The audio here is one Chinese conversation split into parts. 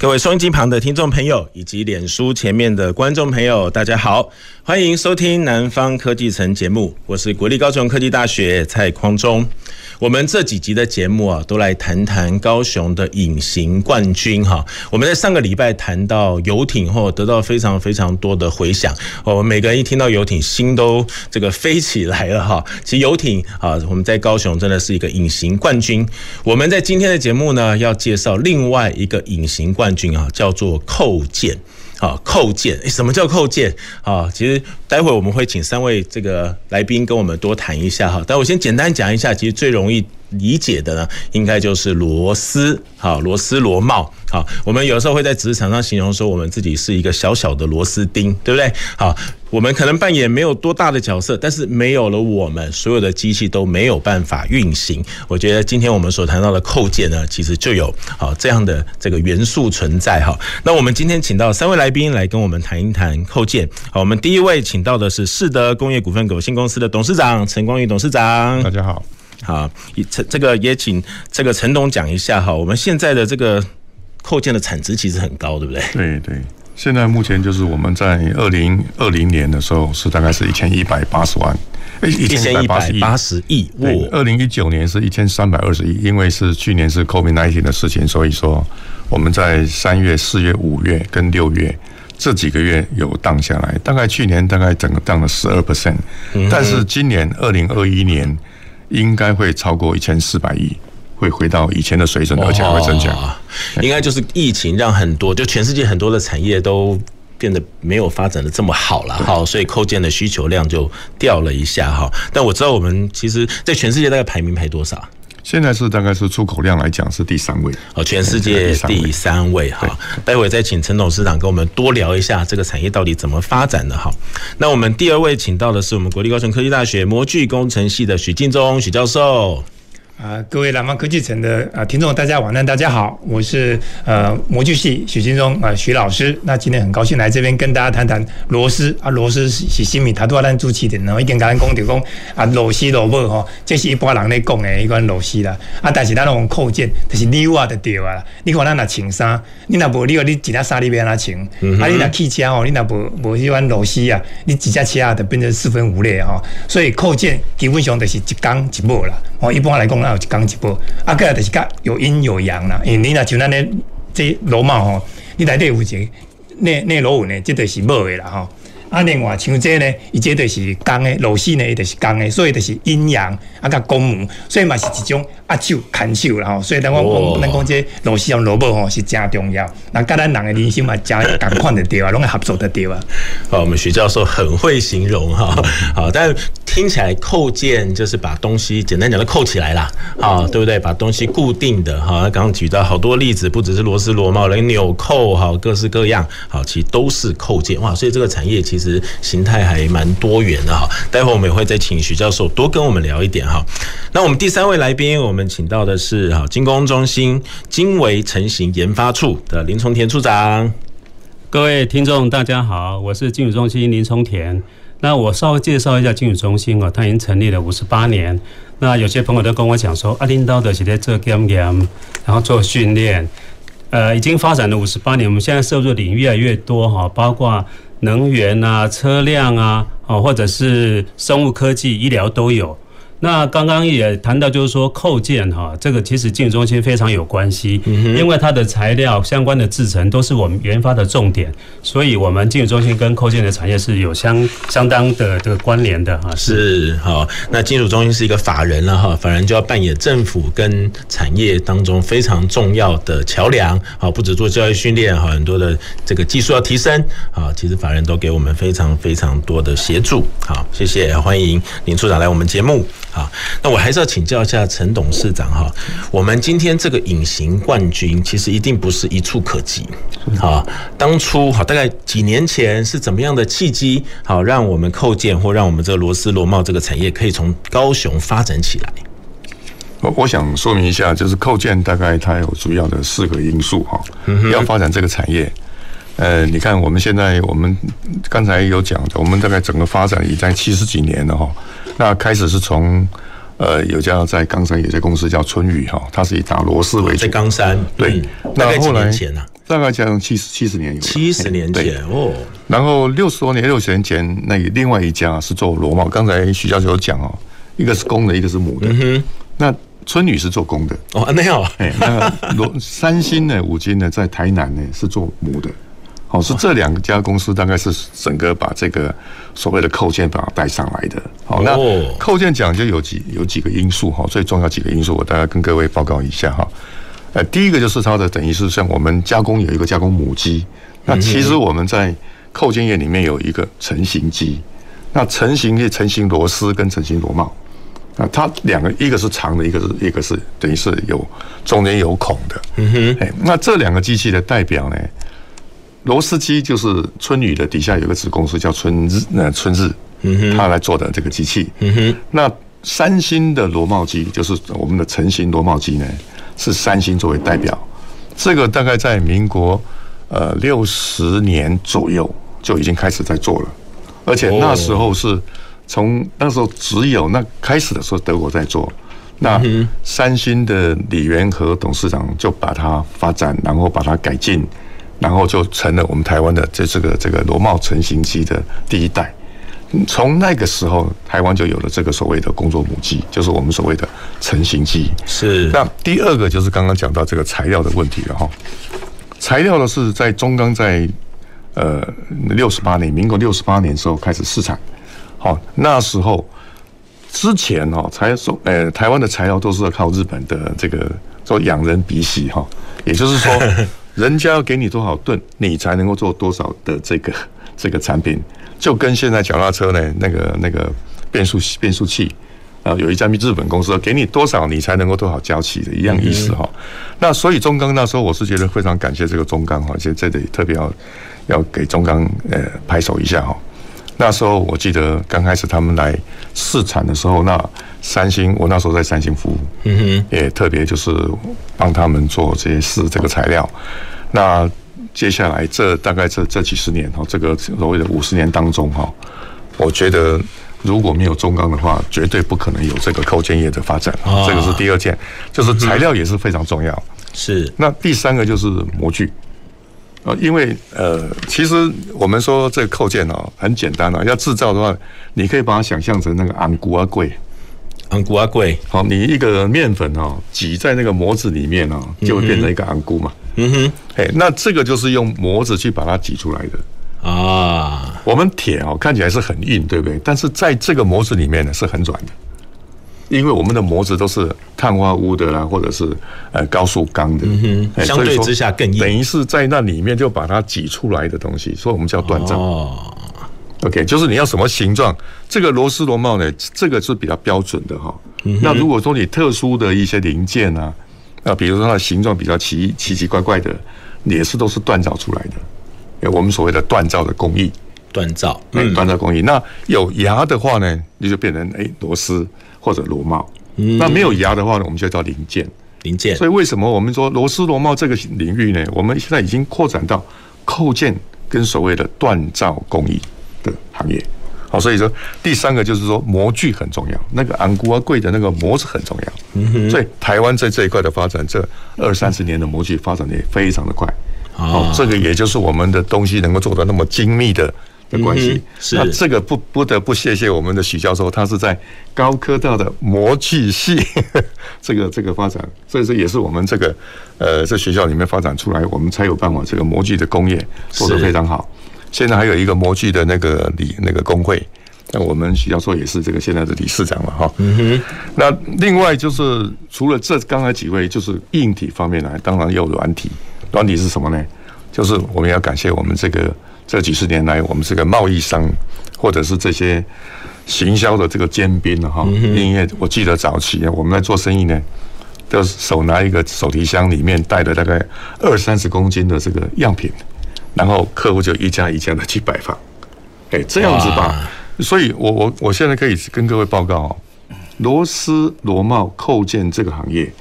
各位收音机旁的听众朋友，以及脸书前面的观众朋友，大家好，欢迎收听《南方科技城》节目，我是国立高雄科技大学蔡匡忠。我们这几集的节目啊，都来谈谈高雄的隐形冠军哈。我们在上个礼拜谈到游艇后，得到非常非常多的回响。我们每个人一听到游艇，心都这个飞起来了哈。其实游艇啊，我们在高雄真的是一个隐形冠军。我们在今天的节目呢，要介绍另外一个隐形冠军啊，叫做扣件。啊，扣件，什么叫叩见？啊，其实待会我们会请三位这个来宾跟我们多谈一下哈。但我先简单讲一下，其实最容易理解的呢，应该就是螺丝，好，螺丝螺帽，好，我们有时候会在职场上形容说，我们自己是一个小小的螺丝钉，对不对？好，我们可能扮演没有多大的角色，但是没有了我们，所有的机器都没有办法运行。我觉得今天我们所谈到的扣件呢，其实就有好这样的这个元素存在哈。那我们今天请到三位来宾来跟我们谈一谈扣件。好，我们第一位请到的是世德工业股份有限公司的董事长陈光裕董事长，大家好。好，陈这个也请这个陈董讲一下哈。我们现在的这个扣件的产值其实很高，对不对？对对，现在目前就是我们在二零二零年的时候是大概是一千一百八十万，一千一百八十亿。对，二零一九年是一千三百二十亿，因为是去年是 COVID-19 的事情，所以说我们在三月、四月、五月跟六月这几个月有荡下来，大概去年大概整个荡了十二 percent，但是今年二零二一年。应该会超过一千四百亿，会回到以前的水准，而且还会增加。应该就是疫情让很多，就全世界很多的产业都变得没有发展的这么好了，哈，所以扣件的需求量就掉了一下，哈。但我知道我们其实，在全世界大概排名排多少？现在是大概是出口量来讲是第三位，哦，全世界第三位哈。待会再请陈董事长跟我们多聊一下这个产业到底怎么发展的哈。那我们第二位请到的是我们国立高雄科技大学模具工程系的许敬忠许教授。啊，各位南方科技城的啊听众，大家晚安，大家好，我是呃模具系许金忠啊许老师。那今天很高兴来这边跟大家谈谈螺丝啊，螺丝是新米他都要咱主持的，然后已经跟咱讲就讲啊螺丝螺母吼，这是一般人咧讲的一款螺丝啦。啊，但是咱那种扣件，就是你话就对啊。你看咱那穿衫，你那无你话你几件衫你要安怎穿？啊，你那汽车吼，你那无无迄款螺丝啊，你几只车啊，就变成四分五裂哈。所以扣件基本上就是一刚一木啦。哦，一般来讲。有一讲一波，啊，个就是甲有阴有阳啦。因为你若像咱咧这罗马吼，你内底有一个内内罗文呢，这就是无的啦吼。啊，另外像这呢，伊这就是刚的螺丝呢，伊就是刚的，所以就是阴阳啊，甲公母，所以嘛是一种握手牵手啦吼。所以咱我讲咱讲这螺丝和螺母吼是真重要。那甲咱人的人生嘛，真共款的对啊，拢会合作的对啊。好，我们徐教授很会形容哈。好，但听起来扣件就是把东西简单讲的扣起来啦，好，对不对？把东西固定的哈。刚刚举到好多例子，不只是螺丝螺帽，连纽扣哈，各式各样，好，其实都是扣件哇。所以这个产业其实。其实形态还蛮多元的哈，待会我们也会再请徐教授多跟我们聊一点哈。那我们第三位来宾，我们请到的是哈精工中心精微成型研发处的林崇田处长。各位听众大家好，我是精微中心林崇田。那我稍微介绍一下精微中心啊，它已经成立了五十八年。那有些朋友都跟我讲说，阿领导的是在做检验，然后做训练，呃，已经发展了五十八年。我们现在涉入的领域越来越多哈，包括。能源啊，车辆啊，哦，或者是生物科技、医疗都有。那刚刚也谈到，就是说扣件哈，这个其实精微中心非常有关系，因为它的材料相关的制成都是我们研发的重点，所以我们精微中心跟扣件的产业是有相相当的这个关联的哈。是好，那金属中心是一个法人了哈，法人就要扮演政府跟产业当中非常重要的桥梁，好，不止做教育训练哈，很多的这个技术要提升，好，其实法人都给我们非常非常多的协助，好，谢谢，欢迎林处长来我们节目。好，那我还是要请教一下陈董事长哈，我们今天这个隐形冠军，其实一定不是一触可及。好，当初哈大概几年前是怎么样的契机，好让我们扣件或让我们这个螺丝螺帽这个产业可以从高雄发展起来？我我想说明一下，就是扣件大概它有主要的四个因素哈，要发展这个产业。呃，你看我们现在，我们刚才有讲的，我们大概整个发展已在七十几年了哈。那开始是从呃有家在冈山有家公司叫春雨哈，它是以打螺丝为主。在冈山，对。那后来大概将七十七十年有。七十年前哦。然后六十多年六十年前，那另外一家是做螺帽。刚才徐教授有讲哦，一个是公的，一个是母的。嗯哼。那春雨是做公的哦，那好。哎，那螺三星呢，五金呢，在台南呢是做母的。好，是这两家公司大概是整个把这个所谓的扣件把它带上来的。好，那扣件讲就有几有几个因素哈，最重要几个因素，我大概跟各位报告一下哈。呃，第一个就是它的等于是像我们加工有一个加工母机，那其实我们在扣件业里面有一个成型机，那成型的成型螺丝跟成型螺帽，那它两个一个是长的，一个是一个是等于是有中间有孔的。嗯哼，哎，那这两个机器的代表呢？螺丝机就是春雨的底下有个子公司叫春日，那春日，他来做的这个机器。那三星的螺帽机就是我们的成型螺帽机呢，是三星作为代表。这个大概在民国呃六十年左右就已经开始在做了，而且那时候是从那时候只有那开始的时候德国在做，那三星的李元和董事长就把它发展，然后把它改进。然后就成了我们台湾的这这个这个螺帽成型机的第一代。从那个时候，台湾就有了这个所谓的工作母机，就是我们所谓的成型机。是。那第二个就是刚刚讲到这个材料的问题了哈。材料呢是在中钢在呃六十八年，民国六十八年的时候开始试产。好，那时候之前哈材说，呃，台湾的材料都是要靠日本的这个做仰人鼻息哈，也就是说。人家要给你多少吨，你才能够做多少的这个 这个产品，就跟现在脚踏车呢，那个那个变速变速器啊，有一家日本公司给你多少，你才能够多少交期的一样意思哈。那所以中钢那时候我是觉得非常感谢这个中钢哈，现在这里特别要要给中钢呃拍手一下哈。那时候我记得刚开始他们来试产的时候，那三星我那时候在三星服务，嗯哼，也特别就是帮他们做这些事这个材料。那接下来这大概这这几十年哈，这个所谓的五十年当中哈，我觉得如果没有中钢的话，绝对不可能有这个扣件业的发展。这个是第二件，就是材料也是非常重要。是。那第三个就是模具。呃，因为呃，其实我们说这个扣件哦，很简单啊。要制造的话，你可以把它想象成那个红龟仔粿，红龟仔粿。好，你一个面粉哦，挤在那个模子里面哦，就会变成一个红龟嘛。嗯哼，哎，那这个就是用模子去把它挤出来的啊。我们铁哦，看起来是很硬，对不对？但是在这个模子里面呢，是很软的。因为我们的模子都是碳化钨的啦，或者是呃高速钢的，嗯哼，相对之下更硬，等于是在那里面就把它挤出来的东西，所以我们叫锻造。哦，OK，就是你要什么形状，这个螺丝螺帽呢，这个是比较标准的哈。那如果说你特殊的一些零件啊，那，比如说它的形状比较奇奇奇怪怪的，也是都是锻造出来的。我们所谓的锻造的工艺，锻造，嗯，锻造工艺。那有牙的话呢，你就变成哎螺丝。或者螺帽，那没有牙的话呢，我们就叫零件。零件。所以为什么我们说螺丝螺帽这个领域呢？我们现在已经扩展到扣件跟所谓的锻造工艺的行业。好，所以说第三个就是说模具很重要，那个红龟仔粿的那个模子很重要。嗯哼。所以台湾在这一块的发展，这二三十年的模具发展的也非常的快。好，这个也就是我们的东西能够做到那么精密的。的关系，那这个不不得不谢谢我们的许教授，他是在高科大的模具系 这个这个发展，所以说也是我们这个呃在学校里面发展出来，我们才有办法这个模具的工业做得非常好。现在还有一个模具的那个理那个工会，那我们许教授也是这个现在的理事长了哈。嗯哼。那另外就是除了这刚才几位，就是硬体方面来，当然有软体，软体是什么呢？就是我们要感谢我们这个。这几十年来，我们这个贸易商，或者是这些行销的这个尖兵了哈。因为我记得早期啊，我们在做生意呢，都手拿一个手提箱，里面带了大概二三十公斤的这个样品，然后客户就一家一家的去拜访，哎，这样子吧。所以我我我现在可以跟各位报告哦，螺丝螺帽扣件这个行业，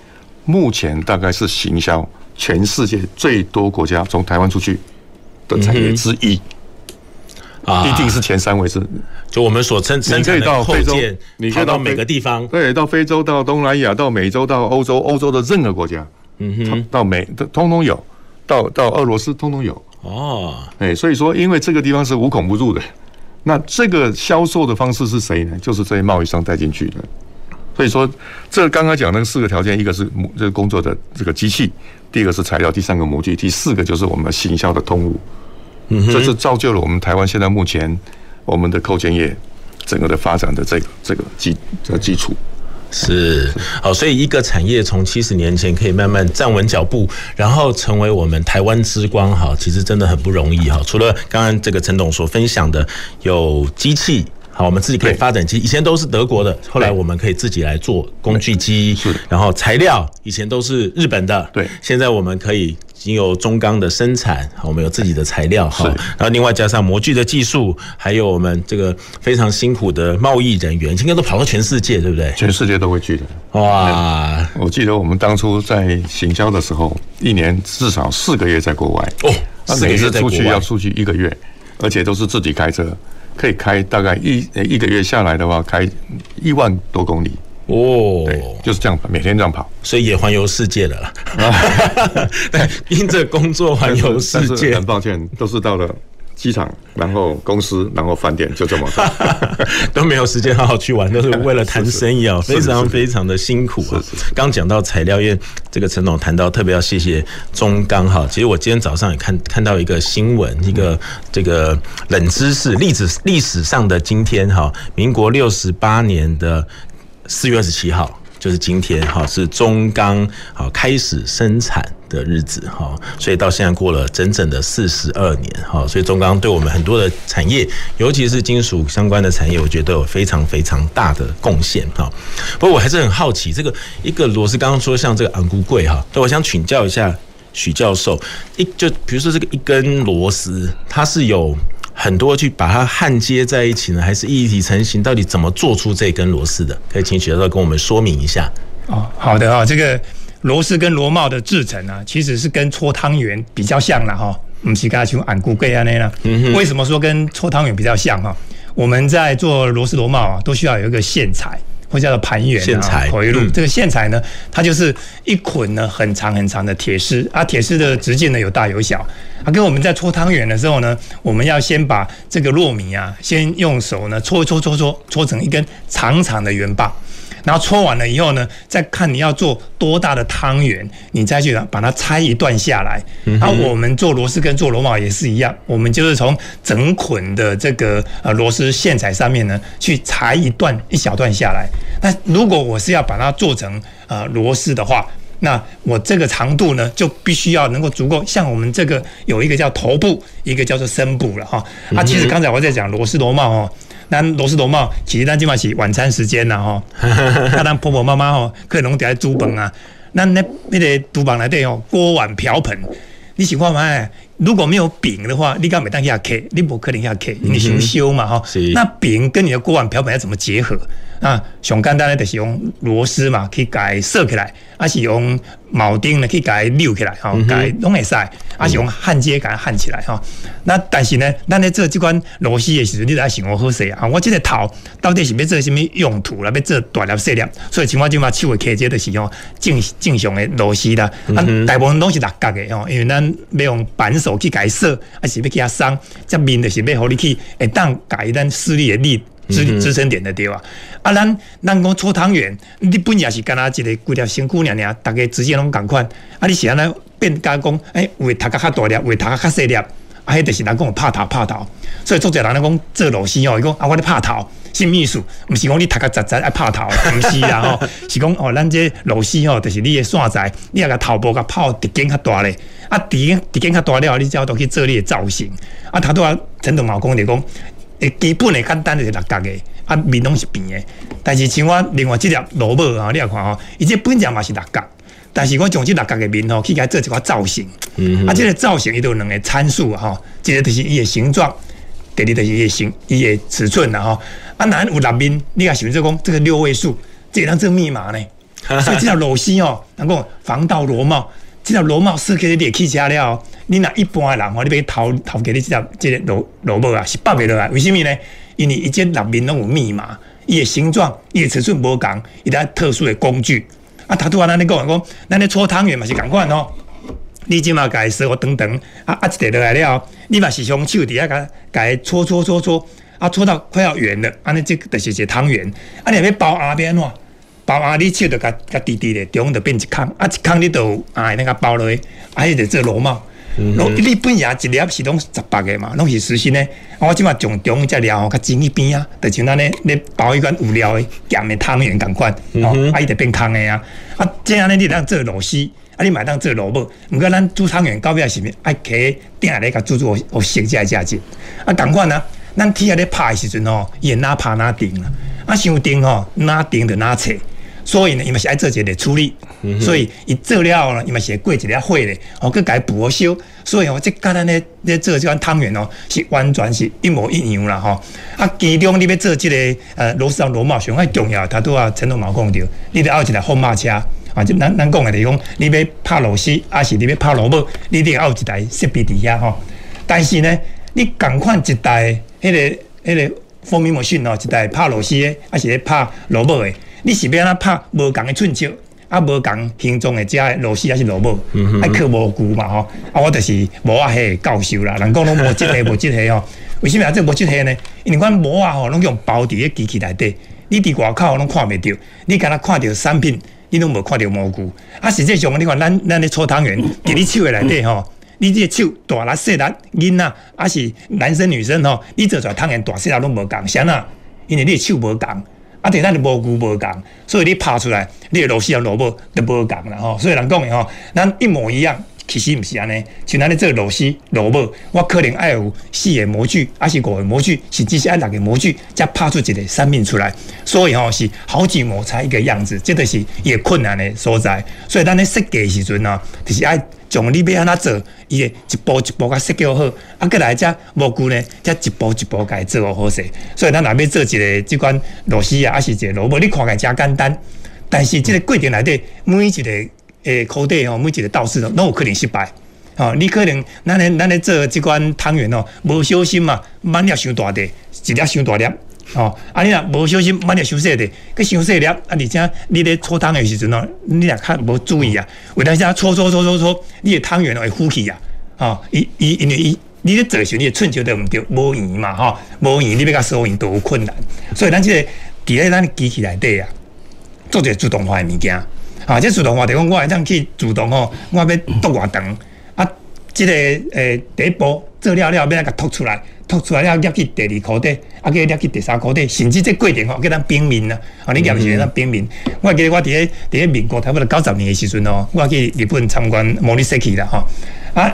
目前大概是行销全世界最多国家从台湾出去的产业之一。啊，一定是前三位是，就我们所称，你可以到非洲，你可以到每个地方，对，到非洲，到东南亚，到美洲，到欧洲，欧洲的任何国家，嗯哼，到美，通通有，到到俄罗斯，通通有。哦，哎，所以说，因为这个地方是无孔不入的，那这个销售的方式是谁呢？就是这些贸易商带进去的。所以说，这刚刚讲那四个条件，一个是模这个工作的这个机器，第二个是材料，第三个模具，第四个就是我们行销的通路。嗯，这是造就了我们台湾现在目前我们的扣件业整个的发展的这个这个基这个基础是好，所以一个产业从七十年前可以慢慢站稳脚步，然后成为我们台湾之光哈，其实真的很不容易哈。除了刚刚这个陈董所分享的有机器，好，我们自己可以发展机，以前都是德国的，后来我们可以自己来做工具机，是，然后材料以前都是日本的，对，现在我们可以。已经有中钢的生产，我们有自己的材料哈，然后另外加上模具的技术，还有我们这个非常辛苦的贸易人员，应该都跑到全世界，对不对？全世界都会去的。哇！我记得我们当初在行销的时候，一年至少四个月在国外哦，那每次出去要出去一个月，而且都是自己开车，可以开大概一一个月下来的话，开一万多公里。哦，对，就是这样，每天这样跑，所以也环游世界了啦。对，因着工作环游世界，很抱歉，都是到了机场，然后公司，然后饭店，就这么 都没有时间好好去玩，都是为了谈生意啊，非常非常的辛苦啊。刚讲到材料，因为这个陈总谈到，特别要谢谢中钢哈。其实我今天早上也看看到一个新闻，一个这个冷知识，历史历史上的今天哈，民国六十八年的。四月二十七号就是今天哈，是中钢好开始生产的日子哈，所以到现在过了整整的四十二年哈，所以中钢对我们很多的产业，尤其是金属相关的产业，我觉得有非常非常大的贡献哈。不过我还是很好奇，这个一个螺丝刚刚说像这个昂贵哈，那我想请教一下许教授，一就比如说这个一根螺丝，它是有。很多去把它焊接在一起呢，还是一体成型？到底怎么做出这根螺丝的？可以请许教授跟我们说明一下。哦，好的啊，这个螺丝跟螺帽的制成呢，其实是跟搓汤圆比较像了哈。我们是刚才讲按固柜安呢，为什么说跟搓汤圆比较像哈？我们在做螺丝螺帽啊，都需要有一个线材。或叫做盘圆啊，回路。这个线材呢，它就是一捆呢很长很长的铁丝啊，铁丝的直径呢有大有小啊。跟我们在搓汤圆的时候呢，我们要先把这个糯米啊，先用手呢搓搓搓搓搓成一根长长的圆棒。然后搓完了以后呢，再看你要做多大的汤圆，你再去把它拆一段下来。然后我们做螺丝跟做螺帽也是一样，我们就是从整捆的这个呃螺丝线材上面呢，去裁一段一小段下来。那如果我是要把它做成呃螺丝的话，那我这个长度呢，就必须要能够足够。像我们这个有一个叫头部，一个叫做身部了哈。啊，其实刚才我在讲螺丝螺帽哦。咱螺丝螺帽，其实咱今嘛是晚餐时间啦吼，啊，咱婆婆妈妈吼，可能在煮饭啊，咱那那个厨房内底吼，锅碗瓢盆，你想看嘛？如果没有柄的话，你干每当下开？你不可能下开，你想修嘛吼？那柄跟你的锅碗瓢盆要怎么结合？啊，上简单的就是用螺丝嘛，去改设起来，还是用铆钉呢，去改扭起来，哈，改拢会使，还是用焊接给它焊起来，哈。那但是呢，咱咧做这款螺丝的时候，你得想我好势啊。我这个头到底是要做什么用途啦？要做大粒细粒？所以像我就嘛手会开接就是用正正常的螺丝啦。啊，大部分都是六角的哦，因为咱要用扳手去改说，还是要给它松，这面就是要互你去会当改咱施力的力。支支撑点的对吧？啊，咱咱讲搓汤圆，你本也是干那一个规条辛苦娘娘，大家直接拢共款。啊，你是安尼变加工，哎，为头壳较大粒，为头壳较细粒，啊，迄就是人讲拍头拍头。所以作者人咧讲做老师哦，伊讲啊，我咧拍头，什么意思？毋是讲你头壳窄窄爱拍头，毋是啦吼，是讲哦，咱这螺丝吼，就是你的线材，你那个头部甲泡直径较大咧，啊，直径直径较大了，你才都去做你的造型。啊，他都要陈董毛讲就讲。诶，基本的简单就是六角的，啊面拢是平的。但是像我另外即粒萝卜啊，你也看吼，伊这本质嘛是六角，但是我从这六角的面吼去给它做一个造型。嗯。啊，这个造型伊都有两个参数啊，吼，一个就是伊的形状，第二就是伊的形，伊的尺寸啊，吼。啊，咱有六面，你看是不是讲这个六位数，这当做密码呢？所以这条螺丝哦，能够防盗螺帽，这条螺帽设计的列起来了。你那一般的人吼，你别偷偷给你这条这个螺螺帽啊，是拔不落来。为什么呢？因为一件六面拢有密码，伊的形状、伊的尺寸无同，伊得特殊的工具。啊，他拄啊，咱咧讲讲，咱咧搓汤圆嘛是共款哦。你即马改设我等等，啊啊，一落来了，你嘛是用手底下甲改搓搓搓搓，啊搓到快要圆了，安尼即就是一个汤圆。啊，你要包阿边喏。包阿！你手就甲甲滴滴的，中就变一空，啊一空你就啊那个包落去，啊伊就做螺帽。螺、嗯、你本也一粒是拢十八个嘛，拢是实心的。我即马从中只料较精一边啊，就像咱咧咧包一罐有料的咸的汤圆共款，哦，啊伊就变空的啊。啊，这样呢你当做螺丝，啊你买当做萝卜。毋过咱煮汤圆到尾是咩？爱起定下来甲煮煮好食才会食食。啊，共款啊，咱铁啊咧拍的时阵吼，伊会哪拍哪定啦。啊，伤定吼，哪定就哪切。所以呢，伊嘛是爱做一个处理，嗯、所以伊做了呢，伊嘛是会过一个火咧，哦，佮改补修。所以哦，即简单咧咧做即款汤圆哦，是完全是一模一样啦，吼。啊，其中你要做即、这个呃螺丝螺帽，上较重要，他都啊陈总毛讲着，你得有一台风马车啊，就咱咱讲的，就是讲你要拍螺丝，还是你要拍螺母，你得要一台设备伫遐吼。但是呢，你共款一台迄、那个迄、那个风鸣模讯哦，一台拍螺丝的，还是咧拍螺母的。你是要安怎拍无共的寸尺，啊无共形状的遮个螺丝还是螺母，爱刻模具嘛吼，啊我就是无啊迄个教授啦，人讲拢无即个无即个吼，为什么啊这无即个呢？因为阮无啊吼拢用包伫个机器内底，你伫外口拢看袂着，你敢若看着产品，你拢无看到蘑菇。啊实际上你看咱咱咧搓汤圆，伫你手的内底吼，你这个手大力细力，囡仔啊是男生女生吼，你做出来汤圆大细力拢无共，啥呐？因为你的手无共。啊，对，咱的蘑菇无共，所以你拍出来，你的螺丝啊、萝卜都无共啦吼。所以人讲的吼，咱一模一样，其实毋是安尼。像咱咧做螺丝、螺帽，我可能爱有四个模具，还是五个模具，甚至是爱六个模具，才拍出一个产品出来。所以吼是好几模才一个样子，这就是伊个困难的所在。所以咱咧设计的时阵呢，就是爱。从你要安怎做，伊会一步一步甲设计好，啊，过来只模具呢，才一步一步甲伊做好势。所以咱若要做一个即款螺丝啊，还是一个螺帽，你看起来诚简单，但是这个过程内底每一个诶工地吼，每一个道士拢有可能失败。哦，你可能咱咧咱咧做即款汤圆哦，无小心嘛，满粒伤大滴，一粒伤大粒。哦，啊你若无小心，万一伤细的，佮伤细粒，啊而且你咧搓汤的时阵哦，你若较无注意啊，为咱遮搓搓搓搓搓，你的汤圆会浮起啊，哦，伊伊因为伊你咧做时，你的寸球都毋着，无圆嘛，吼，无圆你要甲收圆都有困难，所以咱即个伫咧咱机器内底啊，做一个自动化诶物件，啊，即自动化就讲我会当去自动吼，我要剁偌长，啊，即个诶第一步做了了，要来甲凸出来。凸出来了，入去第二箍底，啊，去入去第三箍底，甚至这过程吼，叫咱平民啊，啊，你入去咱冰面。我记得我伫咧伫咧民国差不多九十年诶时阵哦，我去日本参观模拟设计啦，吼，啊，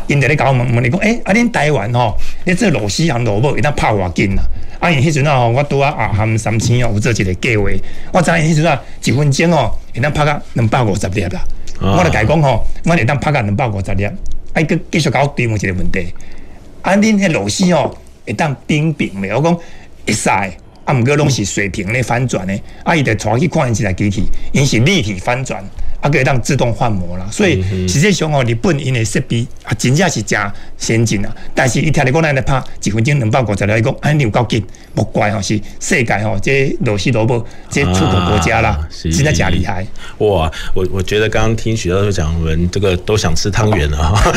因在咧甲我问问你讲，诶、欸，啊，恁台湾吼，你这螺丝含螺母会当拍偌紧啦？啊，因迄阵啊，我拄啊啊含三千哦，有做一个计划，我知影迄阵啊，一分钟哦，会当拍甲两百五十粒啦。我着甲伊讲吼，我会当拍甲两百五十粒，啊，伊佫继续甲我追问一个问题，啊，恁迄螺丝哦。会当冰冰袂，我讲会使，啊，毋过拢是水平咧翻转的，啊，伊就带去看一台机器，因是立体翻转。啊，可以让自动换模啦，所以实际上哦，日本因的设备啊，真正是真先进啊。但是伊听你讲，咱来拍一分钟两百五十来讲，安尼有够紧，莫怪吼是世界吼，这螺丝萝卜这出口国家啦，啊、真的假厉害。哇，我我觉得刚刚听许教授讲，我们这个都想吃汤圆了哈。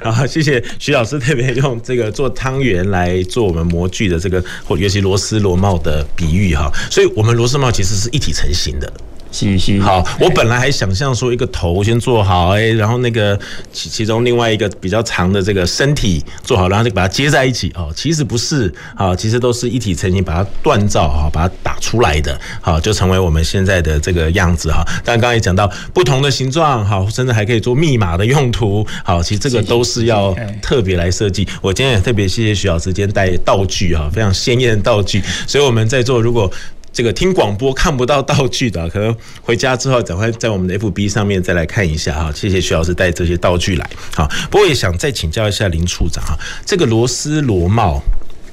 好，谢谢徐老师特别用这个做汤圆来做我们模具的这个，或尤其螺丝螺帽的比喻哈。所以，我们螺丝帽其实是一体成型的。是是。好，我本来还想象说一个头先做好，哎，然后那个其其中另外一个比较长的这个身体做好，然后就把它接在一起哦。其实不是，啊，其实都是一体成型，把它锻造哈，把它打出来的，好，就成为我们现在的这个样子哈。但刚才也讲到不同的形状，好，甚至还可以做密码的用途，好，其实这个都是要特别来设计。我今天也特别谢谢徐老师今天带道具哈，非常鲜艳的道具，所以我们在座如果。这个听广播看不到道具的，可能回家之后赶快在我们的 FB 上面再来看一下哈。谢谢徐老师带这些道具来。好，不过也想再请教一下林处长哈，这个螺丝螺帽，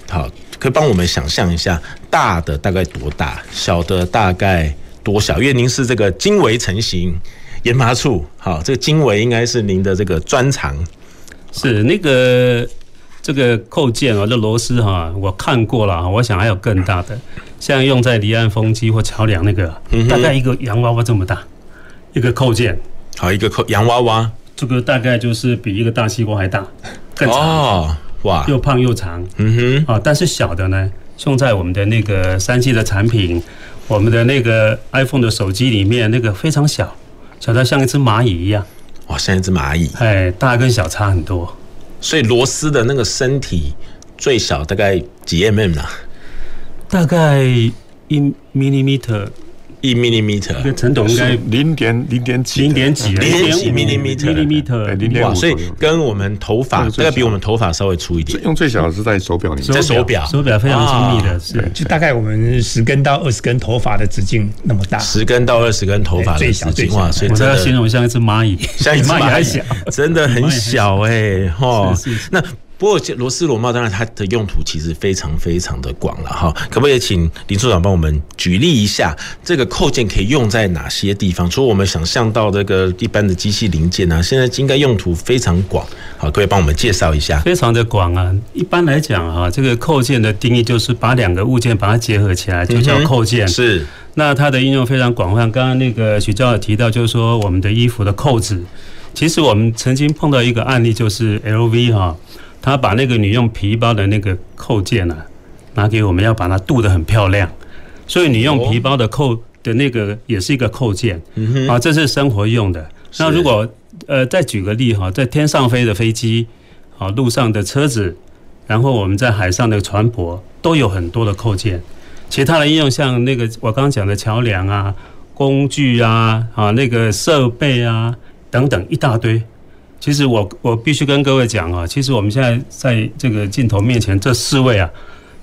好，可以帮我们想象一下，大的大概多大，小的大概多小？因为您是这个经纬成型研发处，好，这个经纬应该是您的这个专长。是那个这个扣件啊，这螺丝哈，我看过了，我想还有更大的。像用在离岸风机或桥梁那个，大概一个洋娃娃这么大，一个扣件，好，一个扣洋娃娃，这个大概就是比一个大西瓜还大，更长。哦，哇，又胖又长，嗯哼，啊，但是小的呢，用在我们的那个三 G 的产品，我们的那个 iPhone 的手机里面，那个非常小，小到像一只蚂蚁一样，哇，像一只蚂蚁，哎，大跟小差很多，所以螺丝的那个身体最小大概几 mm 呢？大概一 millimeter，一 millimeter，一个陈董应该零点零点几，零点几，零点几 millimeter，零点五，所以跟我们头发大概比我们头发稍微粗一点。用最小的是在手表里面，在手表，手表非常精密的，是。就大概我们十根到二十根头发的直径那么大，十根到二十根头发的直径，哇，所以我要形容像一只蚂蚁，像一只蚂蚁还小，真的很小。哎，哈，那。不过螺丝螺帽当然它的用途其实非常非常的广了哈，可不可以请林处长帮我们举例一下，这个扣件可以用在哪些地方？除了我们想象到这个一般的机器零件啊，现在应该用途非常广。好，各位帮我们介绍一下。非常的广啊，一般来讲哈，这个扣件的定义就是把两个物件把它结合起来，就叫扣件。是，那它的应用非常广泛。刚刚那个许教授提到，就是说我们的衣服的扣子，其实我们曾经碰到一个案例，就是 LV 哈。他把那个女用皮包的那个扣件啊，拿给我们，要把它镀得很漂亮。所以你用皮包的扣的那个也是一个扣件，啊，这是生活用的。那如果呃再举个例哈，在天上飞的飞机，啊，路上的车子，然后我们在海上的船舶都有很多的扣件。其他的应用像那个我刚刚讲的桥梁啊、工具啊、啊那个设备啊等等一大堆。其实我我必须跟各位讲啊，其实我们现在在这个镜头面前这四位啊，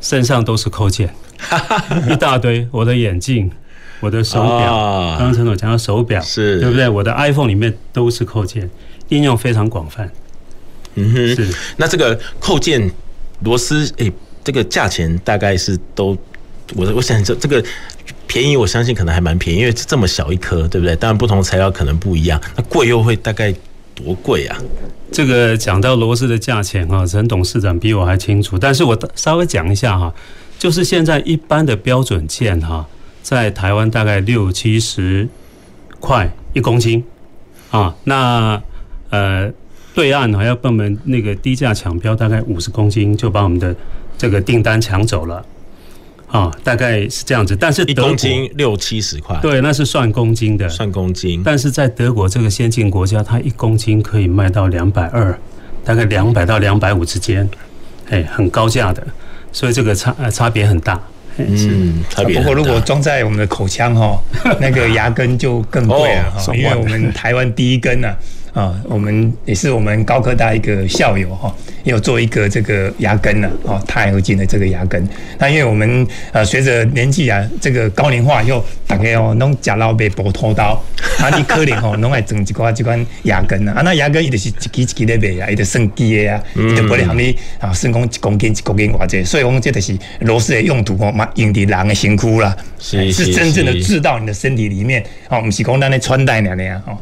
身上都是扣件，一大堆。我的眼镜，我的手表，刚刚陈总讲到手表，是对不对？我的 iPhone 里面都是扣件，应用非常广泛。嗯哼，是。那这个扣件螺丝，哎，这个价钱大概是都，我我想这这个便宜，我相信可能还蛮便宜，因为这么小一颗，对不对？当然不同材料可能不一样，那贵又会大概。多贵啊！这个讲到螺丝的价钱啊，陈董事长比我还清楚。但是我稍微讲一下哈，就是现在一般的标准件哈，在台湾大概六七十块一公斤啊。那呃，对岸还要帮我们那个低价抢标，大概五十公斤就把我们的这个订单抢走了。啊，大概是这样子，但是一公斤六七十块，对，那是算公斤的，算公斤。但是在德国这个先进国家，它一公斤可以卖到两百二，大概两百到两百五之间，哎，很高价的，所以这个差呃差别很大。嗯，差别。不过如果装在我们的口腔哈，那个牙根就更贵了哈，因为我们台湾第一根呢。啊，我们也是我们高科大一个校友哈，有做一个这个牙根呢，哦，钛合金的这个牙根。那因为我们呃随着年纪啊，这个高龄化又大家哦，弄假老被剥拖刀，啊，你可能哦，弄来整一块这款牙根啊，啊，那牙根伊就是一支一支的卖啊，伊就算机的啊，伊就不会让你啊，算讲一公斤一公斤偌济，所以讲这就是螺丝的用途哦，嘛用在人的身躯啦，是是真正的治到你的身体里面哦，不是讲咱的穿戴那样哦。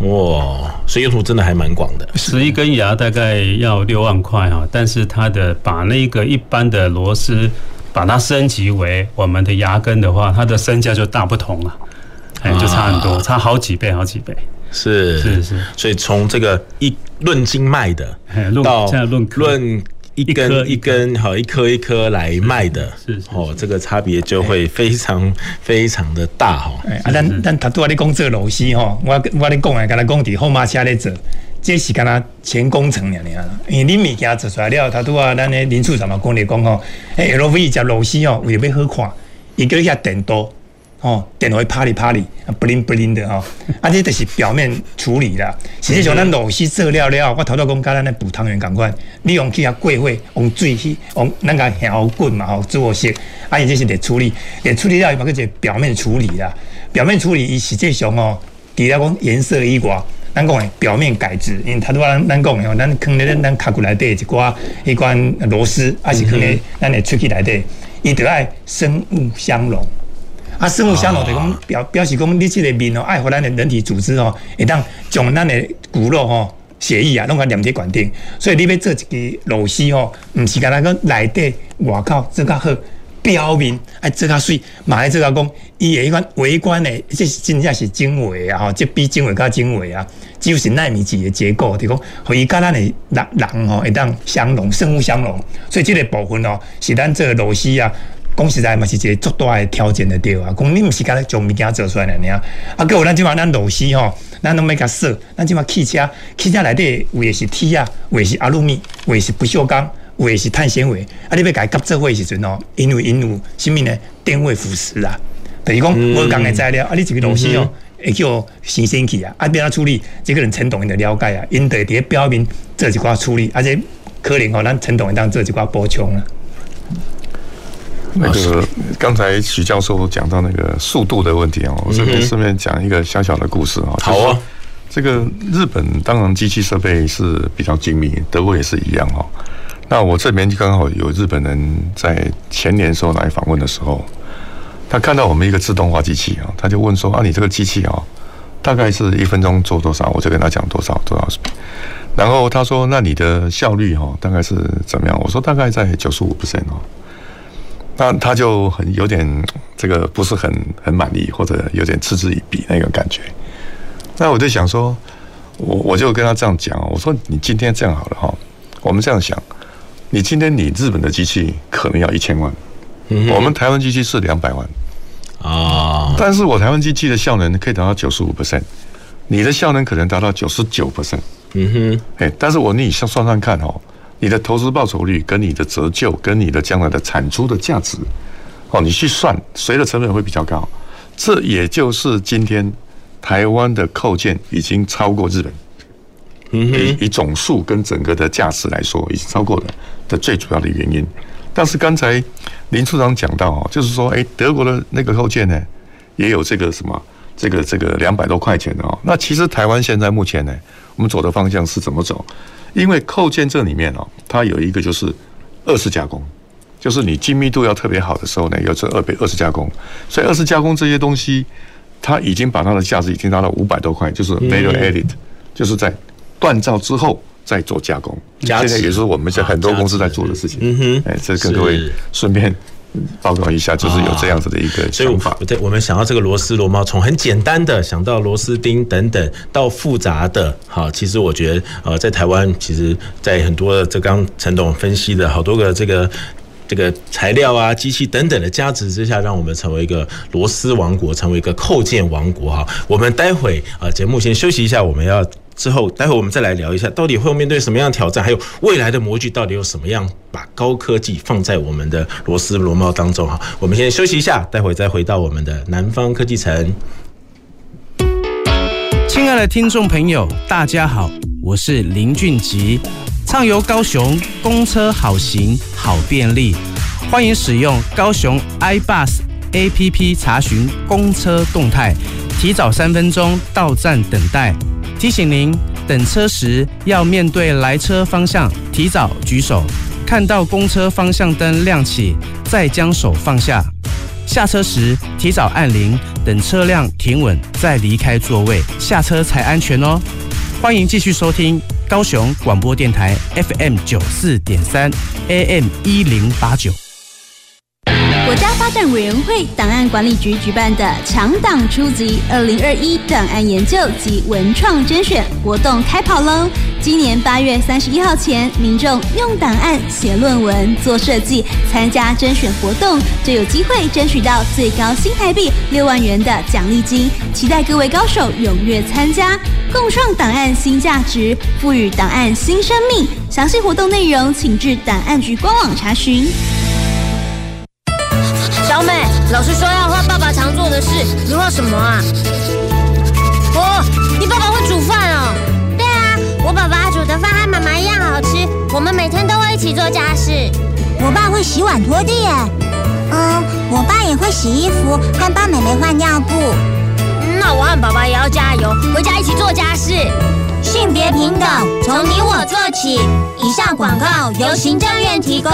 哇，所以用途真的还蛮广的。十一根牙大概要六万块啊，但是它的把那个一般的螺丝把它升级为我们的牙根的话，它的身价就大不同了，哎，就差很多，差好几倍，好几倍。是是是，所以从这个一论斤卖的，到论论一根一根好一颗一颗来卖的，是哦，这个差别就会非常非常的大哈。啊，咱咱他都话你讲这个螺丝哈，我我你讲啊，跟他讲伫后马车咧做，这是跟他前工程了呢。因为你物件做出来了，他都话咱诶林处长嘛讲咧讲吼，诶，L V 加螺丝哦，为了要好看，一个一下电多。哦，电会啪里啪里，不灵不灵的哦，啊，这都是表面处理啦。实际上，咱螺丝做了了，我头头讲，甲咱咧补汤圆共款，你用去遐过火，用水去，用咱个摇滚嘛，吼，做些，啊，伊这是得处理，热处理了伊嘛，个表面处理啦。表面处理伊实际上哦，除了讲颜色以外，咱讲诶表面改质，因为他都咱咱讲诶，咱坑咧咱卡骨内底一寡一关螺丝，还是坑咧咱诶喙齿内底，伊得爱生物相融。啊，生物相容就讲表表示讲，你这个面哦，爱护咱的人体组织哦，会当将咱的骨肉吼、血液啊，拢个连接管定。所以你要做一个螺丝吼，唔是干那讲内底外口做较好，表面爱做较水，嘛爱做较讲，伊的迄款微观的，这是真正是精微啊，吼，这比精微较精微啊，只有是纳米级的结构，就讲可以跟咱的人人吼会当相融，生物相融。所以这个部分哦，是咱这个螺丝啊。讲实在嘛，是一个足大的条件的对啊。讲你毋是干咧将物件做出来尔，啊，搁有咱即马咱螺丝吼，咱拢要甲说。咱即马汽车，汽车内底有的是铁啊，有的是阿鲁米，有的是不锈钢，有的是碳纤维。啊，你要甲伊夹做伙时阵哦，因为因有啥物呢？电位腐蚀啊，等于讲无共的材料。啊，你一个螺丝哦，会叫新鲜去啊。啊，变啊处理，这个人陈董因的了解啊，因得伫表面做一寡处理，而且可能吼，咱陈董会当做一寡补充啊。那个刚才许教授讲到那个速度的问题哦，我这边顺便讲一个小小的故事啊。好啊，这个日本当然机器设备是比较精密，德国也是一样哦。那我这边刚好有日本人在前年时候来访问的时候，他看到我们一个自动化机器啊，他就问说啊，你这个机器啊，大概是一分钟做多少？我就跟他讲多少多少。然后他说，那你的效率哈，大概是怎么样？我说大概在九十五 percent 哦。那他就很有点这个不是很很满意，或者有点嗤之以鼻那个感觉。那我就想说，我我就跟他这样讲，我说你今天这样好了哈，我们这样想，你今天你日本的机器可能要一千万，我们台湾机器是两百万啊，但是我台湾机器的效能可以达到九十五 percent，你的效能可能达到九十九 percent，嗯哼，哎，但是我你算算算看哦。你的投资报酬率跟你的折旧跟你的将来的产出的价值，哦，你去算，谁的成本会比较高？这也就是今天台湾的扣件已经超过日本，嗯哼，以以总数跟整个的价值来说，已经超过了的最主要的原因。但是刚才林处长讲到哦，就是说，哎，德国的那个扣件呢，也有这个什么，这个这个两百多块钱的哦。那其实台湾现在目前呢，我们走的方向是怎么走？因为扣件这里面哦，它有一个就是二次加工，就是你精密度要特别好的时候呢，要做二倍二次加工。所以二次加工这些东西，它已经把它的价值已经达到五百多块，就是 value added，就是在锻造之后再做加工。现在也是我们在很多公司在做的事情。嗯哼，哎，这跟各位顺便。报告一下，就是有这样子的一个想法。对，我们想要这个螺丝螺帽，从很简单的想到螺丝钉等等，到复杂的，好，其实我觉得，呃，在台湾，其实，在很多的这刚陈董分析的好多个这个这个材料啊、机器等等的加持之下，让我们成为一个螺丝王国，成为一个扣件王国。哈，我们待会啊，节目先休息一下，我们要。之后，待会我们再来聊一下，到底会面对什么样的挑战，还有未来的模具到底有什么样把高科技放在我们的螺丝螺帽当中哈。我们先休息一下，待会再回到我们的南方科技城。亲爱的听众朋友，大家好，我是林俊吉，畅游高雄，公车好行好便利，欢迎使用高雄 iBus APP 查询公车动态，提早三分钟到站等待。提醒您，等车时要面对来车方向，提早举手，看到公车方向灯亮起，再将手放下。下车时提早按铃，等车辆停稳再离开座位，下车才安全哦。欢迎继续收听高雄广播电台 FM 九四点三 AM 一零八九。家。发展委员会档案管理局举办的“强档出击”二零二一档案研究及文创甄选活动开跑喽！今年八月三十一号前，民众用档案写论文、做设计，参加甄选活动，就有机会争取到最高新台币六万元的奖励金。期待各位高手踊跃参加，共创档案新价值，赋予档案新生命。详细活动内容，请至档案局官网查询。小美，老师说要画爸爸常做的事，你画什么啊？哦，你爸爸会煮饭哦？对啊，我爸爸煮的饭和妈妈一样好吃，我们每天都会一起做家事。我爸会洗碗拖地耶。嗯，我爸也会洗衣服和帮妹妹换尿布。那我和爸爸也要加油，回家一起做家事。性别平等，从你我做起。以上广告由行政院提供。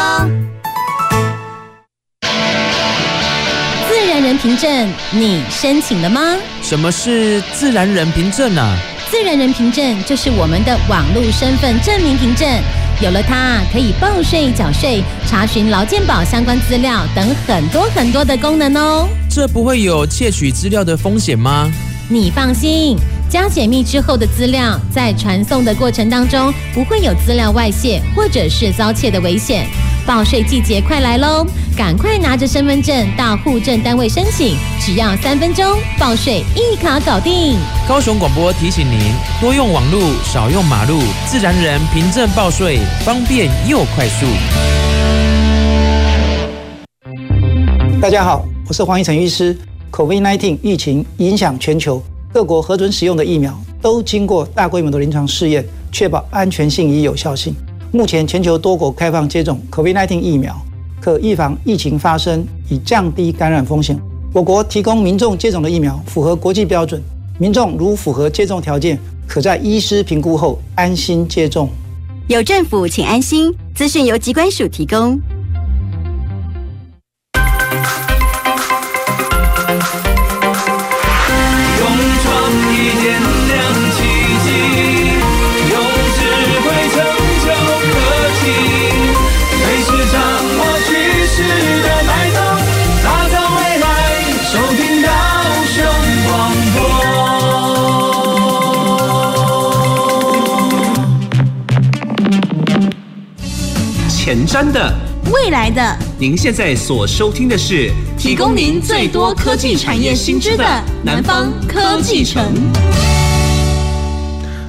人凭证，你申请了吗？什么是自然人凭证呢？自然人凭证就是我们的网络身份证明凭证，有了它，可以报税、缴税、查询劳健保相关资料等很多很多的功能哦。这不会有窃取资料的风险吗？你放心。加解密之后的资料，在传送的过程当中，不会有资料外泄或者是遭窃的危险。报税季节快来喽，赶快拿着身份证到户政单位申请，只要三分钟，报税一卡搞定。高雄广播提醒您：多用网路，少用马路，自然人凭证报税方便又快速。大家好，我是黄奕成医师。COVID-19 疫情影响全球。各国核准使用的疫苗都经过大规模的临床试验，确保安全性与有效性。目前全球多国开放接种 COVID-19 疫苗，可预防疫情发生，以降低感染风险。我国提供民众接种的疫苗符合国际标准，民众如符合接种条件，可在医师评估后安心接种。有政府，请安心。资讯由疾管署提供。真的，未来的，您现在所收听的是提供您最多科技产业新知的南方科技城。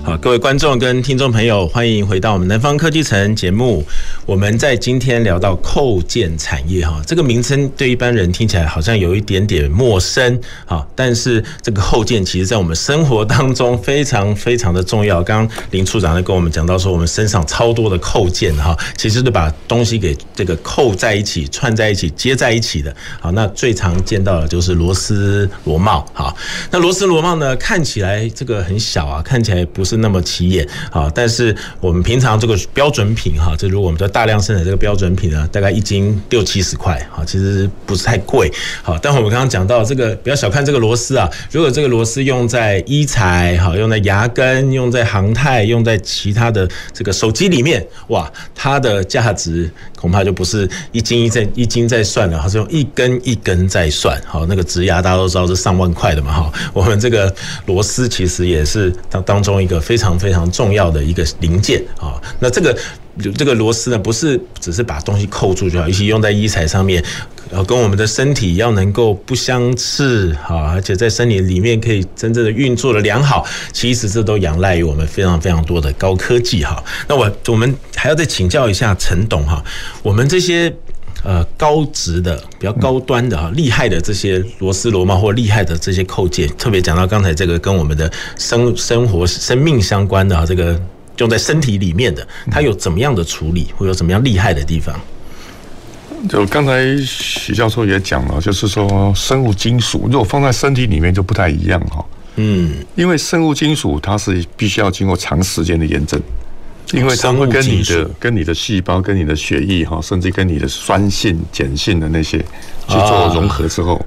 好，各位观众跟听众朋友，欢迎回到我们南方科技城节目。我们在今天聊到扣件产业哈，这个名称对一般人听起来好像有一点点陌生啊，但是这个扣件其实在我们生活当中非常非常的重要。刚刚林处长在跟我们讲到说，我们身上超多的扣件哈，其实是把东西给这个扣在一起、串在一起、接在一起的。好，那最常见到的就是螺丝螺帽。哈，那螺丝螺帽呢，看起来这个很小啊，看起来不是。那么起眼啊！但是我们平常这个标准品哈，这如果我们在大量生产这个标准品呢，大概一斤六七十块哈，其实不是太贵。好，但我们刚刚讲到这个，不要小看这个螺丝啊！如果这个螺丝用在医材，好，用在牙根，用在航太，用在其他的这个手机里面，哇，它的价值恐怕就不是一斤一在一斤在算了，它是用一根一根在算。好，那个植牙大家都知道是上万块的嘛，哈。我们这个螺丝其实也是当当中一个。非常非常重要的一个零件啊，那这个这个螺丝呢，不是只是把东西扣住就好，尤其用在医材上面，呃跟我们的身体要能够不相斥啊，而且在身体里面可以真正的运作的良好，其实这都仰赖于我们非常非常多的高科技哈。那我我们还要再请教一下陈董哈，我们这些。呃，高质的、比较高端的哈，厉害的这些螺丝螺帽或厉害的这些扣件，特别讲到刚才这个跟我们的生生活、生命相关的哈，这个用在身体里面的，它有怎么样的处理，会有怎么样厉害的地方？就刚才许教授也讲了，就是说生物金属如果放在身体里面就不太一样哈。嗯，因为生物金属它是必须要经过长时间的验证。因为它会跟你的、跟你的细胞、跟你的血液哈，甚至跟你的酸性、碱性的那些去做融合之后，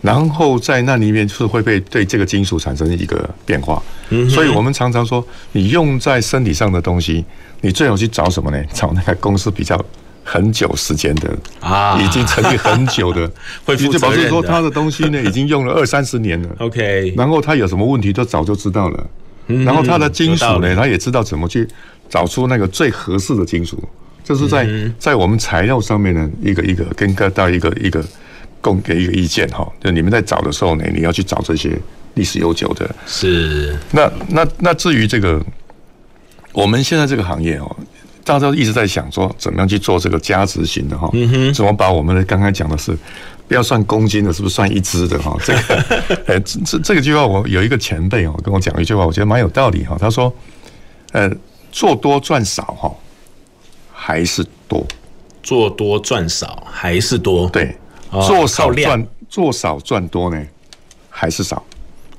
然后在那里面是会被对这个金属产生一个变化。所以我们常常说，你用在身体上的东西，你最好去找什么呢？找那个公司比较很久时间的啊，已经成立很久的，会就表示说他的东西呢已经用了二三十年了。OK，然后他有什么问题都早就知道了。嗯、然后他的金属呢，他也知道怎么去找出那个最合适的金属，就是在、嗯、在我们材料上面呢，一个一个跟各到一个一个供给一个意见哈。就你们在找的时候呢，你要去找这些历史悠久的。是。那那那至于这个，我们现在这个行业哦。大家都一直在想说，怎么样去做这个加值型的哈？嗯怎么把我们的刚刚讲的是不要算公斤的，是不是算一只的哈？这个，呃，这这个句话，我有一个前辈哦跟我讲一句话，我觉得蛮有道理哈。他说，呃，做多赚少哈，还是多；做多赚少还是多。对，做少赚做少赚多呢，还是少。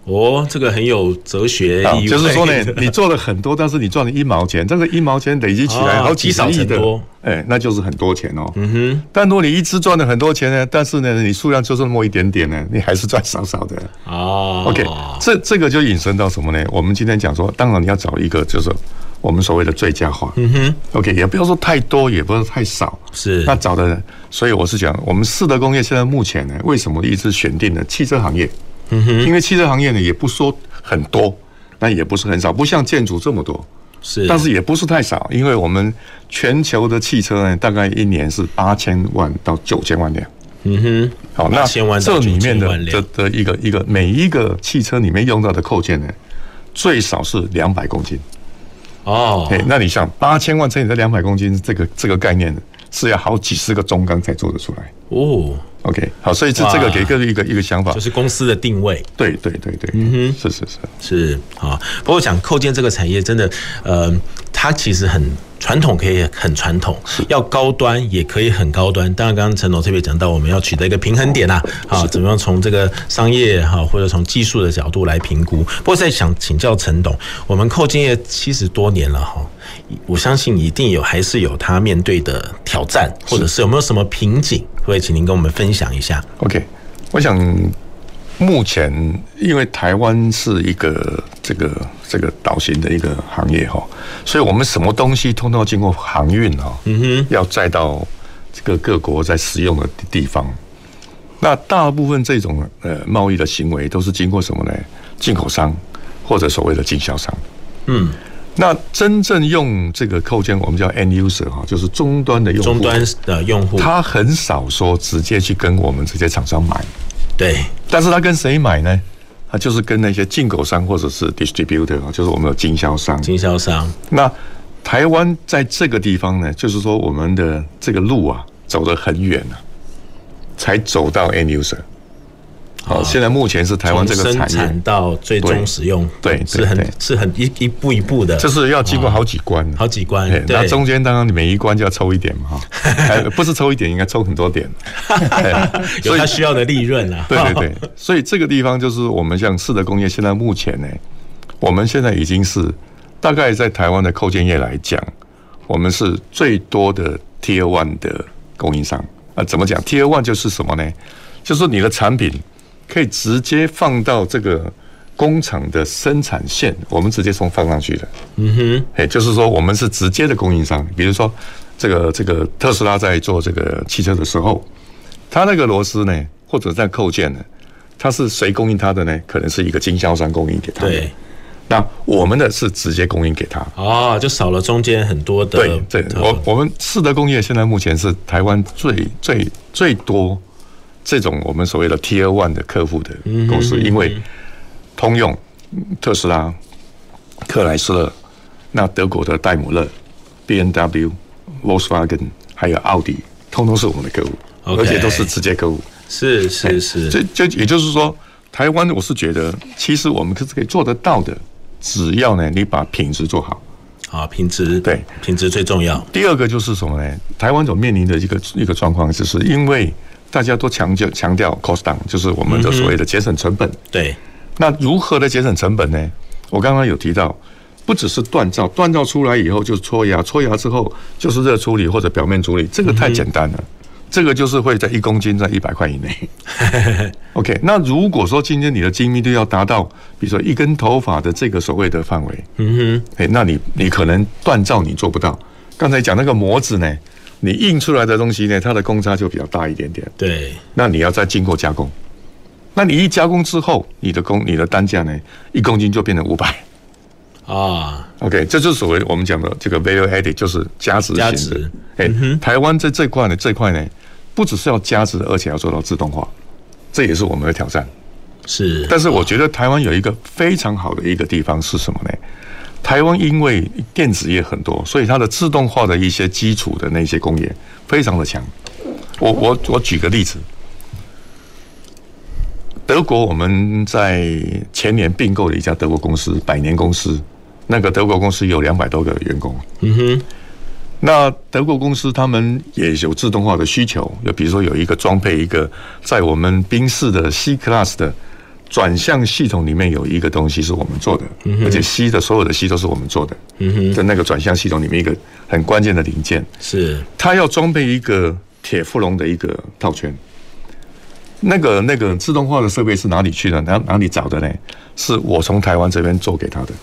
哦，这个很有哲学意义。就是说呢，你做了很多，但是你赚了一毛钱，这个一毛钱累积起来好几十亿的，哎，那就是很多钱哦。嗯哼。但如果你一直赚了很多钱呢，但是呢，你数量就是那么一点点呢，你还是赚少少的。哦。OK，这这个就引申到什么呢？我们今天讲说，当然你要找一个就是我们所谓的最佳化。嗯哼。OK，也不要说太多，也不要说太少。是。那找的人，所以我是讲，我们四德工业现在目前呢，为什么一直选定了汽车行业？嗯哼，因为汽车行业呢，也不说很多，那也不是很少，不像建筑这么多，是，但是也不是太少，因为我们全球的汽车呢，大概一年是八千万到九千万辆。嗯哼，好，那这里面的的的一个一个每一个汽车里面用到的扣件呢，最少是两百公斤。哦，那你想八千万乘以这两百公斤，这个这个概念是要好几十个中钢才做得出来。哦。OK，好，所以这这个给各位一个一个想法，就是公司的定位。对对对对，嗯哼，是是是是啊。不过讲扣件这个产业，真的，呃，它其实很传统，可以很传统；要高端也可以很高端。当然，刚刚陈总特别讲到，我们要取得一个平衡点啊，啊，怎么样从这个商业哈，或者从技术的角度来评估。不过，在想请教陈董，我们扣件业七十多年了哈。我相信一定有，还是有他面对的挑战，或者是有没有什么瓶颈？会请您跟我们分享一下。OK，我想目前因为台湾是一个这个这个岛型的一个行业哈，所以我们什么东西通通要经过航运哈，嗯哼，要载到这个各国在使用的地方。那大部分这种呃贸易的行为都是经过什么呢？进口商或者所谓的经销商，嗯。那真正用这个扣件，我们叫 end user 哈，就是终端的用户。终端的用户，他很少说直接去跟我们这些厂商买。对，但是他跟谁买呢？他就是跟那些进口商或者是 distributor 啊，就是我们的经销商。经销商。那台湾在这个地方呢，就是说我们的这个路啊，走得很远了，才走到 end user。好，现在目前是台湾这个产业生产到最终使用，对，是很是很一一步一步的，就是要经过好几关，好几关。那中间当然你每一关就要抽一点嘛，哈，不是抽一点，应该抽很多点，有它需要的利润啊。对对对，所以这个地方就是我们像四德工业，现在目前呢，我们现在已经是大概在台湾的扣件业来讲，我们是最多的 Tier One 的供应商啊。怎么讲？Tier One 就是什么呢？就是你的产品。可以直接放到这个工厂的生产线，我们直接从放上去的。嗯哼，哎，就是说我们是直接的供应商。比如说，这个这个特斯拉在做这个汽车的时候，它那个螺丝呢，或者在扣件呢，它是谁供应它的呢？可能是一个经销商供应给他的。对，那我们的是直接供应给他。哦，就少了中间很多的。对，对，我我们四德工业现在目前是台湾最最最多。这种我们所谓的 Tier One 的客户的公司，因为通用、特斯拉、克莱斯勒，那德国的戴姆勒、B N W、Volkswagen 还有奥迪，通通是我们的客户，而且都是直接客户。是是是，这这也就是说，台湾我是觉得，其实我们可是可以做得到的，只要呢你把品质做好。啊，品质对，品质最重要。第二个就是什么呢？台湾所面临的一个一个状况，就是因为大家都强调强调 cost down，就是我们的所谓的节省成本。嗯、对，那如何的节省成本呢？我刚刚有提到，不只是锻造，锻造出来以后就是搓牙，搓牙之后就是热处理或者表面处理，这个太简单了。嗯、这个就是会在一公斤在一百块以内。OK，那如果说今天你的精密度要达到，比如说一根头发的这个所谓的范围，嗯哼，哎，那你你可能锻造你做不到。刚才讲那个模子呢？你印出来的东西呢，它的公差就比较大一点点。对，那你要再经过加工，那你一加工之后，你的工你的单价呢，一公斤就变成五百。啊，OK，这就是所谓我们讲的这个 value added，就是加值型的。加值。哎、嗯，台湾在这块呢，这块呢，不只是要加值，而且要做到自动化，这也是我们的挑战。是。但是我觉得台湾有一个非常好的一个地方是什么呢？台湾因为电子业很多，所以它的自动化的一些基础的那些工业非常的强。我我我举个例子，德国我们在前年并购了一家德国公司，百年公司。那个德国公司有两百多个员工，嗯哼，那德国公司他们也有自动化的需求，就比如说有一个装配一个在我们宾士的 C Class 的转向系统里面有一个东西是我们做的，而且 C 的所有的吸都是我们做的，嗯哼，在那个转向系统里面一个很关键的零件是，它要装备一个铁氟龙的一个套圈，那个那个自动化的设备是哪里去的？哪哪里找的呢？是我从台湾这边做给他的。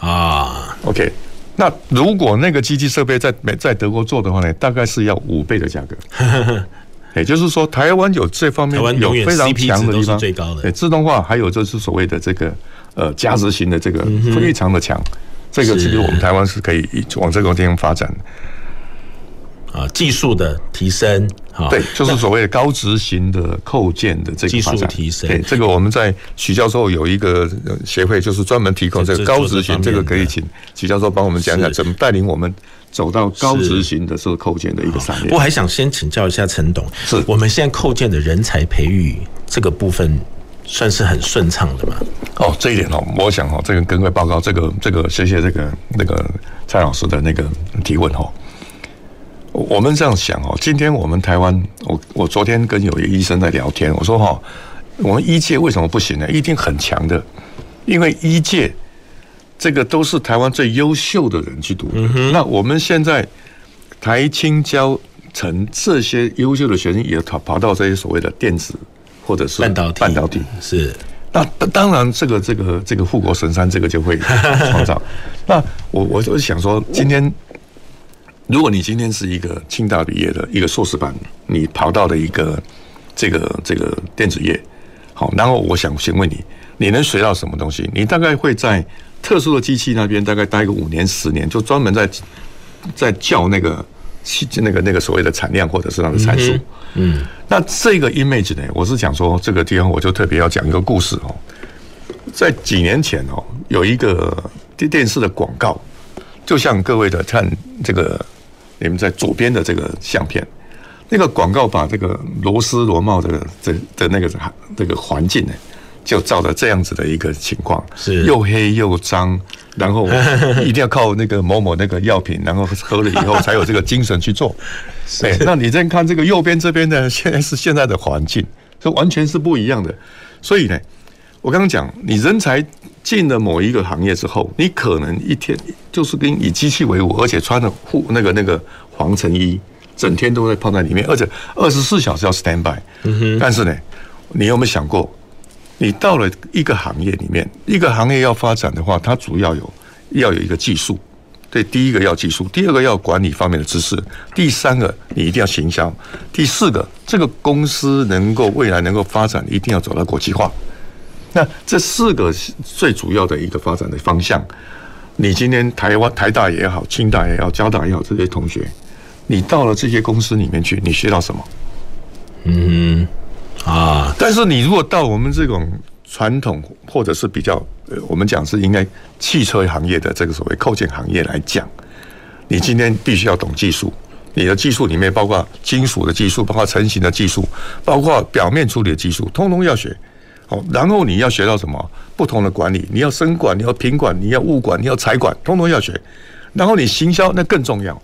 啊，OK，那如果那个机器设备在美在德国做的话呢，大概是要五倍的价格。也就是说，台湾有这方面有非常强的地方，最高自动化还有就是所谓的这个呃价值型的这个非常的强，这个其实我们台湾是可以往这个地方发展。啊，技术的提升，对，就是所谓的高值型的扣件的这个技术提升。对，这个我们在许教授有一个协会，就是专门提供这个高值型，这个可以请许教授帮我们讲讲，怎么带领我们走到高值型的这个扣件的一个产业。我还想先请教一下陈董，是我们现在扣件的人才培育这个部分算是很顺畅的吗？哦，这一点哦，我想哦，这个跟各位报告，这个这个谢谢这个那个蔡老师的那个提问哦。我们这样想哦，今天我们台湾，我我昨天跟有一个医生在聊天，我说哈，我们医界为什么不行呢？一定很强的，因为医界这个都是台湾最优秀的人去读。那我们现在台青交成这些优秀的学生也跑跑到这些所谓的电子或者是半导体，半导体是。那当然，这个这个这个护国神山，这个就会创造。那我我就想说，今天。如果你今天是一个清大毕业的一个硕士班，你跑到了一个这个这个电子业，好，然后我想先问你，你能学到什么东西？你大概会在特殊的机器那边大概待个五年十年，就专门在在教那个那个那个所谓的产量或者是它的参数。嗯，那这个 image 呢，我是讲说这个地方我就特别要讲一个故事哦，在几年前哦，有一个电电视的广告，就像各位的看这个。你们在左边的这个相片，那个广告把这个螺丝螺帽的这的那个这个环境呢，就照着这样子的一个情况，是又黑又脏，然后 一定要靠那个某某那个药品，然后喝了以后才有这个精神去做。对，那你再看这个右边这边呢，现在是现在的环境，这完全是不一样的。所以呢，我刚刚讲，你人才。进了某一个行业之后，你可能一天就是跟以机器为伍，而且穿着护那个那个防尘衣，整天都在泡在里面，而且二十四小时要 stand by。嗯哼。但是呢，你有没有想过，你到了一个行业里面，一个行业要发展的话，它主要有要有一个技术。对，第一个要技术，第二个要管理方面的知识，第三个你一定要行销，第四个这个公司能够未来能够发展，一定要走到国际化。那这四个最主要的一个发展的方向，你今天台湾台大也好，清大也好，交大也好，这些同学，你到了这些公司里面去，你学到什么？嗯啊，但是你如果到我们这种传统或者是比较，呃，我们讲是应该汽车行业的这个所谓扣件行业来讲，你今天必须要懂技术，你的技术里面包括金属的技术，包括成型的技术，包括表面处理的技术，通通要学。然后你要学到什么？不同的管理，你要生管，你要品管，你要物管，你要财管，通通要学。然后你行销那更重要。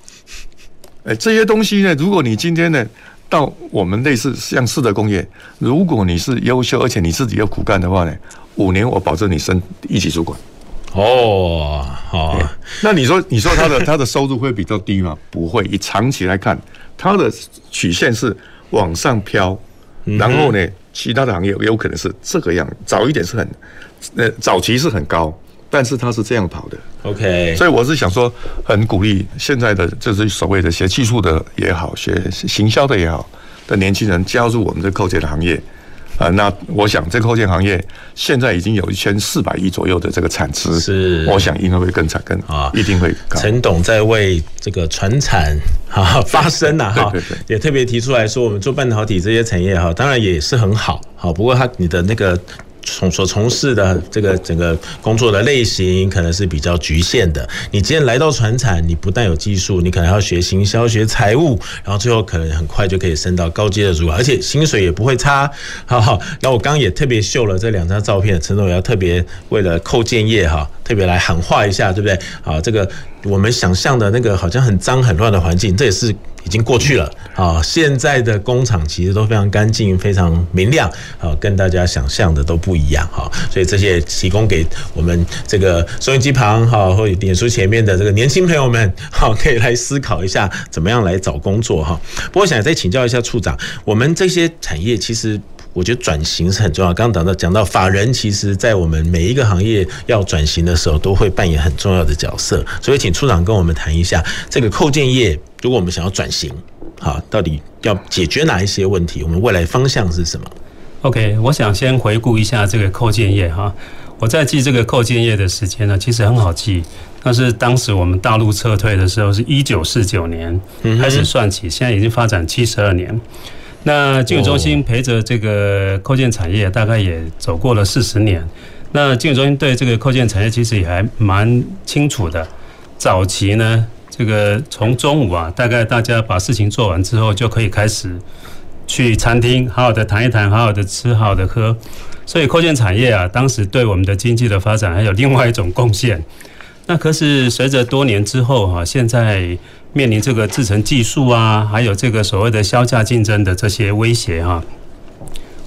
哎，这些东西呢，如果你今天呢到我们类似像四德工业，如果你是优秀，而且你自己要苦干的话呢，五年我保证你升一级主管。哦，好。那你说，你说他的 他的收入会比较低吗？不会，以长期来看，他的曲线是往上飘。然后呢，其他的行业也有可能是这个样，早一点是很，呃，早期是很高，但是它是这样跑的。OK，所以我是想说，很鼓励现在的就是所谓的学技术的也好，学行销的也好的年轻人加入我们这扣钱的行业。啊，那我想这个后建行业现在已经有一千四百亿左右的这个产值，是，我想应该会更产更啊，一定会。陈董在为这个传产啊 发声呐哈，也特别提出来说，我们做半导体这些产业哈，当然也是很好，好，不过他你的那个。从所从事的这个整个工作的类型可能是比较局限的。你今天来到船产，你不但有技术，你可能要学行销、学财务，然后最后可能很快就可以升到高阶的主管，而且薪水也不会差。好好，那我刚刚也特别秀了这两张照片，陈总也要特别为了扣件业哈，特别来喊话一下，对不对？好，这个我们想象的那个好像很脏很乱的环境，这也是。已经过去了啊！现在的工厂其实都非常干净、非常明亮啊，跟大家想象的都不一样哈。所以这些提供给我们这个收音机旁哈，或者脸书前面的这个年轻朋友们，哈，可以来思考一下怎么样来找工作哈。不过，想再请教一下处长，我们这些产业其实我觉得转型是很重要。刚刚讲到讲到法人，其实在我们每一个行业要转型的时候，都会扮演很重要的角色。所以，请处长跟我们谈一下这个扣件业。如果我们想要转型，好，到底要解决哪一些问题？我们未来方向是什么？OK，我想先回顾一下这个扣件业哈。我在记这个扣件业的时间呢，其实很好记，但是当时我们大陆撤退的时候是一九四九年开始算起，现在已经发展七十二年。那金融中心陪着这个扣件产业，大概也走过了四十年。那金融中心对这个扣件产业其实也还蛮清楚的。早期呢。这个从中午啊，大概大家把事情做完之后，就可以开始去餐厅好好的谈一谈，好好的吃，好好的喝。所以扣件产业啊，当时对我们的经济的发展还有另外一种贡献。那可是随着多年之后哈，现在面临这个制程技术啊，还有这个所谓的销价竞争的这些威胁哈，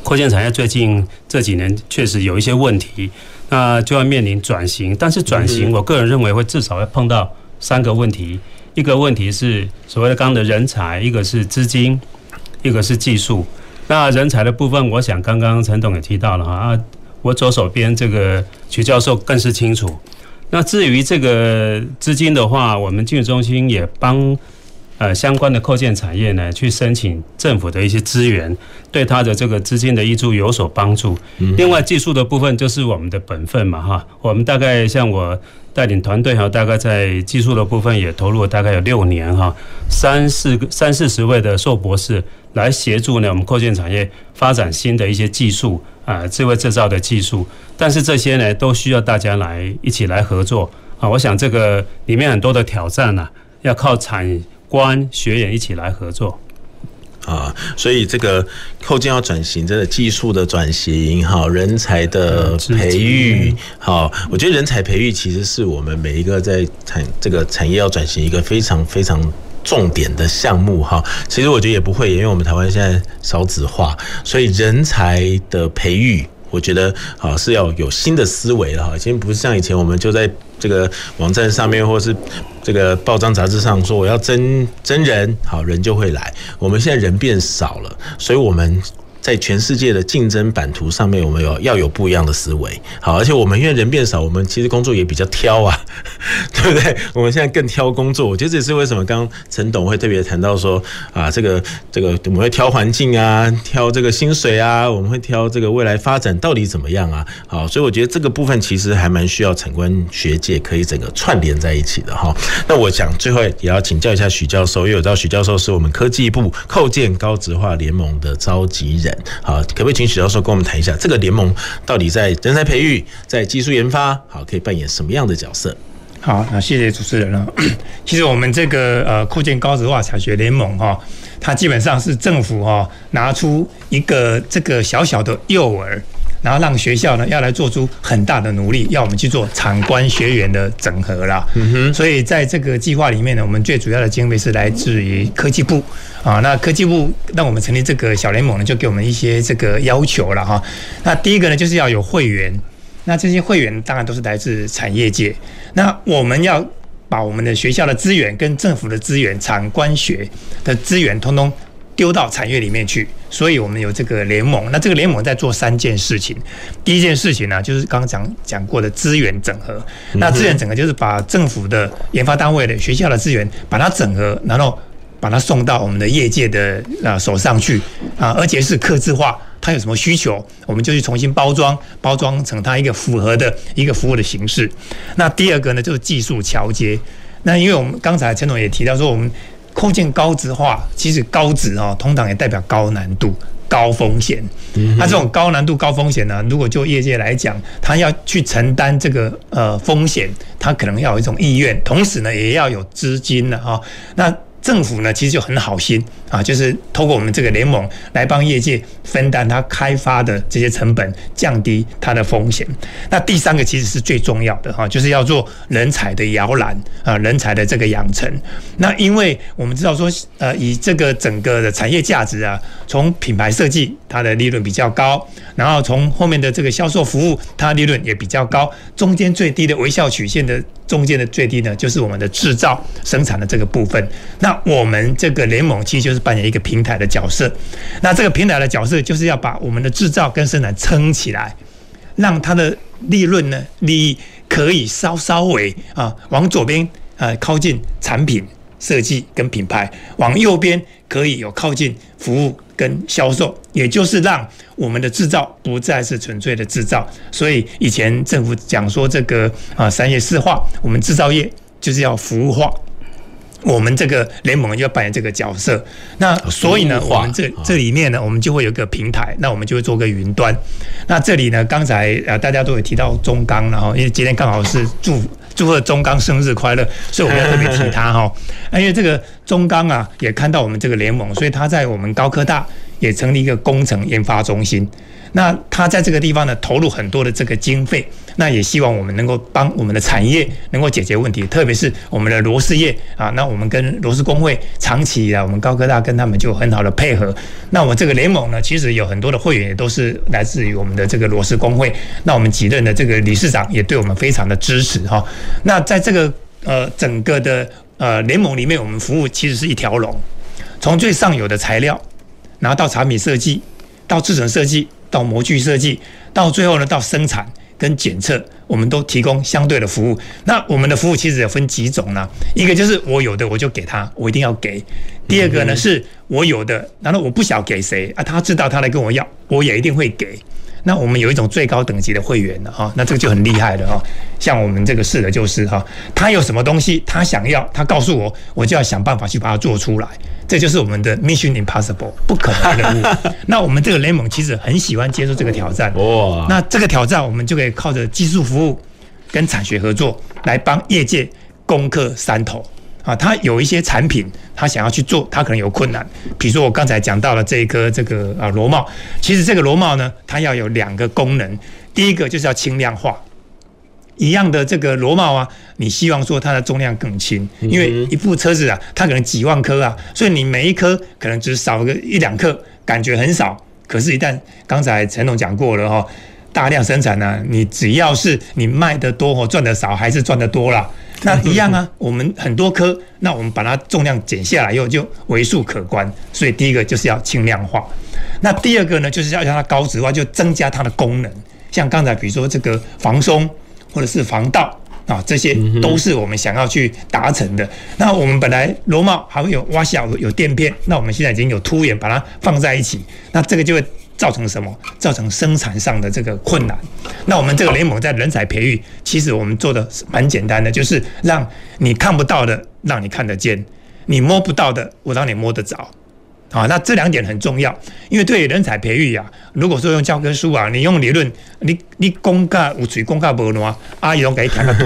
扩建产业最近这几年确实有一些问题，那就要面临转型。但是转型，我个人认为会至少要碰到。三个问题，一个问题是所谓的刚刚的人才，一个是资金，一个是技术。那人才的部分，我想刚刚陈董也提到了哈啊，我左手边这个徐教授更是清楚。那至于这个资金的话，我们金融中心也帮。呃，相关的扣件产业呢，去申请政府的一些资源，对它的这个资金的挹注有所帮助。另外，技术的部分就是我们的本分嘛，哈。我们大概像我带领团队哈，大概在技术的部分也投入了大概有六年哈，三四个三四十位的硕博士来协助呢，我们扣件产业发展新的一些技术啊，智慧制造的技术。但是这些呢，都需要大家来一起来合作啊。我想这个里面很多的挑战呢，要靠产。官学员一起来合作啊，所以这个后件要转型，真的技术的转型，好人才的培育，好，我觉得人才培育其实是我们每一个在产这个产业要转型一个非常非常重点的项目哈。其实我觉得也不会，因为我们台湾现在少子化，所以人才的培育，我觉得啊是要有新的思维了哈。已经不是像以前我们就在。这个网站上面，或是这个报章杂志上说，我要真真人，好，人就会来。我们现在人变少了，所以我们。在全世界的竞争版图上面，我们有要有不一样的思维。好，而且我们因为人变少，我们其实工作也比较挑啊，对不对？我们现在更挑工作，我觉得这也是为什么刚陈董会特别谈到说啊，这个这个我们会挑环境啊，挑这个薪水啊，我们会挑这个未来发展到底怎么样啊？好，所以我觉得这个部分其实还蛮需要产官学界可以整个串联在一起的哈。那我想最后也要请教一下许教授，因为我知道许教授是我们科技部扣建高职化联盟的召集人。好，可不可以请许教授跟我们谈一下这个联盟到底在人才培育、在技术研发，好，可以扮演什么样的角色？好，那谢谢主持人了。其实我们这个呃扩建高职化产学联盟哈，它基本上是政府哈拿出一个这个小小的诱饵。然后让学校呢要来做出很大的努力，要我们去做场官学员的整合啦。嗯哼。所以在这个计划里面呢，我们最主要的经费是来自于科技部啊。那科技部让我们成立这个小联盟呢，就给我们一些这个要求了哈。那第一个呢，就是要有会员。那这些会员当然都是来自产业界。那我们要把我们的学校的资源跟政府的资源、场官学的资源，通通。丢到产业里面去，所以我们有这个联盟。那这个联盟在做三件事情。第一件事情呢，就是刚刚讲讲过的资源整合。那资源整合就是把政府的研发单位的学校的资源，把它整合，然后把它送到我们的业界的啊手上去啊，而且是客制化。它有什么需求，我们就去重新包装，包装成它一个符合的一个服务的形式。那第二个呢，就是技术桥接。那因为我们刚才陈总也提到说，我们构建高值化，其实高值哦，通常也代表高难度、高风险。那这种高难度、高风险呢，如果就业界来讲，他要去承担这个呃风险，他可能要有一种意愿，同时呢，也要有资金的哈。那政府呢，其实就很好心啊，就是透过我们这个联盟来帮业界分担它开发的这些成本，降低它的风险。那第三个其实是最重要的哈，就是要做人才的摇篮啊，人才的这个养成。那因为我们知道说，呃，以这个整个的产业价值啊，从品牌设计它的利润比较高，然后从后面的这个销售服务，它利润也比较高，中间最低的微笑曲线的。中间的最低呢，就是我们的制造生产的这个部分。那我们这个联盟其实就是扮演一个平台的角色。那这个平台的角色就是要把我们的制造跟生产撑起来，让它的利润呢，利益可以稍稍微啊往左边啊靠近产品设计跟品牌，往右边可以有靠近服务跟销售，也就是让我们的制造不再是纯粹的制造。所以以前政府讲说这个啊三业四化，我们制造业就是要服务化，我们这个联盟要扮演这个角色。那所以呢，我们这这里面呢，我们就会有个平台，那我们就会做个云端。那这里呢，刚才啊大家都有提到中钢，然后因为今天刚好是祝。祝贺中钢生日快乐，所以我们要特别提他哈。因为这个中钢啊，也看到我们这个联盟，所以他在我们高科大也成立一个工程研发中心。那他在这个地方呢，投入很多的这个经费，那也希望我们能够帮我们的产业能够解决问题，特别是我们的螺丝业啊。那我们跟螺丝工会长期以来，我们高科大跟他们就很好的配合。那我们这个联盟呢，其实有很多的会员也都是来自于我们的这个螺丝工会。那我们几任的这个理事长也对我们非常的支持哈。那在这个呃整个的呃联盟里面，我们服务其实是一条龙，从最上游的材料，然后到产品设计，到制成设计。到模具设计，到最后呢，到生产跟检测，我们都提供相对的服务。那我们的服务其实也分几种呢？一个就是我有的我就给他，我一定要给；第二个呢，是我有的，然后我不想给谁啊？他知道他来跟我要，我也一定会给。那我们有一种最高等级的会员了哈，那这个就很厉害了哈。像我们这个是的，就是哈，他有什么东西他想要，他告诉我，我就要想办法去把它做出来。这就是我们的 Mission Impossible 不可能的任务。那我们这个联盟其实很喜欢接受这个挑战。哇！那这个挑战，我们就可以靠着技术服务跟产学合作来帮业界攻克山头。啊，他有一些产品，他想要去做，他可能有困难。比如说我刚才讲到了这一颗这个啊螺帽，其实这个螺帽呢，它要有两个功能。第一个就是要轻量化，一样的这个螺帽啊，你希望说它的重量更轻，因为一部车子啊，它可能几万颗啊，所以你每一颗可能只少个一两克，感觉很少。可是，一旦刚才陈总讲过了哈，大量生产呢，你只要是你卖的多或赚的少，还是赚的多啦。那一样啊，我们很多颗，那我们把它重量减下来以后就为数可观。所以第一个就是要轻量化，那第二个呢，就是要让它高质化，就增加它的功能。像刚才比如说这个防松或者是防盗啊，这些都是我们想要去达成的。那我们本来螺帽还会有挖小有垫片，那我们现在已经有凸眼把它放在一起，那这个就会。造成什么？造成生产上的这个困难。那我们这个联盟在人才培育，其实我们做的蛮简单的，就是让你看不到的，让你看得见；你摸不到的，我让你摸得着。啊，那这两点很重要，因为对于人才培育呀，如果说用教科书啊，你用理论，你你讲个有嘴讲个无烂，阿姨拢给你听个多，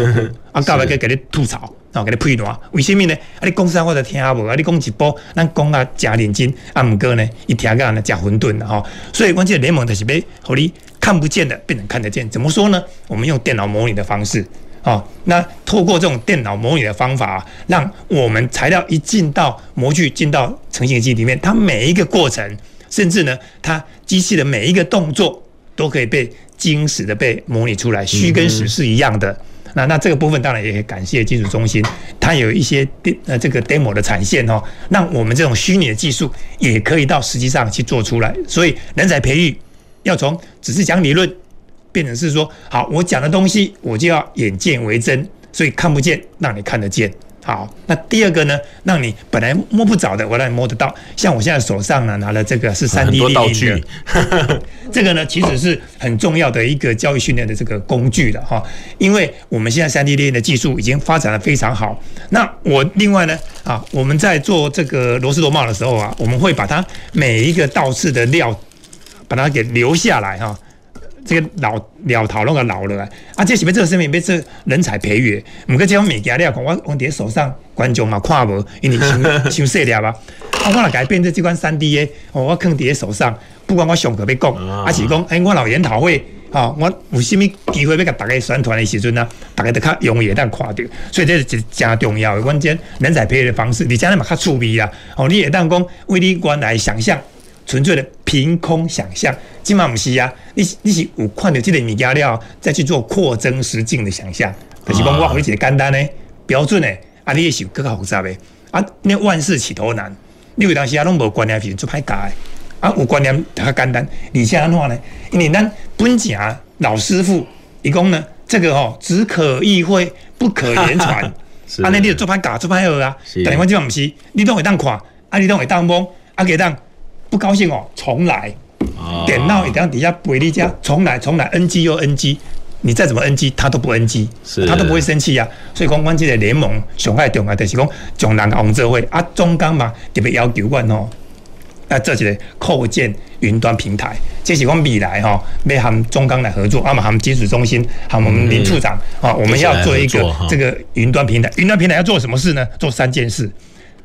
啊，教来给给你吐槽。哦，给你配暖，为什么呢？啊，你讲啥我都听无，啊，你讲一波，咱讲啊真认真，啊，毋过呢，一听个呢假混沌的哈。所以，关键联盟的是要，互你看不见的变成看得见。怎么说呢？我们用电脑模拟的方式，啊，那透过这种电脑模拟的方法，让我们材料一进到模具，进到成型机里面，它每一个过程，甚至呢，它机器的每一个动作，都可以被精实的被模拟出来，虚跟实是一样的。那那这个部分当然也感谢技术中心，它有一些呃这个 demo 的产线哦，让我们这种虚拟的技术也可以到实际上去做出来。所以人才培育要从只是讲理论，变成是说，好，我讲的东西我就要眼见为真，所以看不见让你看得见。好，那第二个呢，让你本来摸不着的，我让你摸得到。像我现在手上呢拿了这个是三 D 列印的，这个呢其实是很重要的一个教育训练的这个工具了哈。因为我们现在三 D 列印的技术已经发展的非常好。那我另外呢啊，我们在做这个螺丝螺帽的时候啊，我们会把它每一个倒刺的料，把它给留下来哈。这个老鸟头那个老了啊，这是要做什么？要做人才培育。唔过这种物件你要看我我伫手上，观众嘛看无，因为伤伤细粒啊。啊，我若改变这这款三 D 的，哦，我放伫手上，不管我上课要讲，还是讲哎，我老研讨会，哦，我有什么机会要甲大家宣传的时阵啊，大家都较容易当看到。所以这是真重要的关键，人才培育的方式，你这样嘛较趣味啊。哦，你也当讲为你原来想象。纯粹的凭空想象，今嘛不是啊！你你是有看到这个物件了，再去做扩增实境的想象，就是讲我会一个简单的、标准的，啊，你也是更加复杂的啊！那万事起头难，你有当时啊，拢无观念，是做歹教的啊！有观念较简单，而且安怎呢？因为咱本正老师傅伊讲呢，这个哦，只可意会，不可言传。啊，那你就做歹教，做歹学啊！但是我今嘛不是，你都会当看，啊，你都会当摸，啊，给当。不高兴哦，重来，点到一定要底下回力家，重来重来，NG 又 NG，你再怎么 NG，他都不 NG，他都不会生气呀、啊。所以讲，关键的联盟上海重要就是讲，从人往这会啊，中钢嘛特别要求我哦，啊，这几个构建云端平台，这是讲未来哈，要和中钢来合作，啊嘛，和技术中心，和我们林处长啊，我们要做一个这个云端平台，云端平台要做什么事呢？做三件事。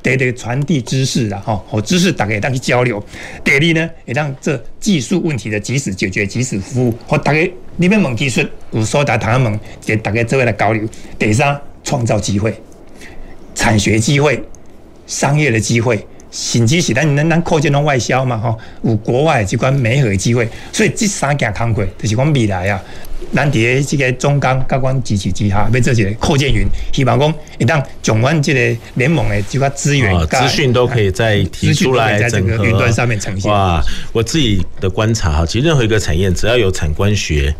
第一，传递知识啦，哈，好知识大家当去交流。第二呢，也让这技术问题的及时解决、及时服务，或大家你们问技术，有所在谈问，给大家做位来交流。第三，创造机会、产学机会、商业的机会，甚至是咱咱咱扩建到外销嘛，哈，有国外机关美好的机会。所以这三件工作就是讲未来啊。咱伫这个中钢甲阮支持之下，要做一个扩建云，希望讲一旦将阮这个联盟的即个资源、资讯都可以再提出来，在整个云端上面呈现。哇，我自己的观察哈，其实任何一个产业，只要有产官学。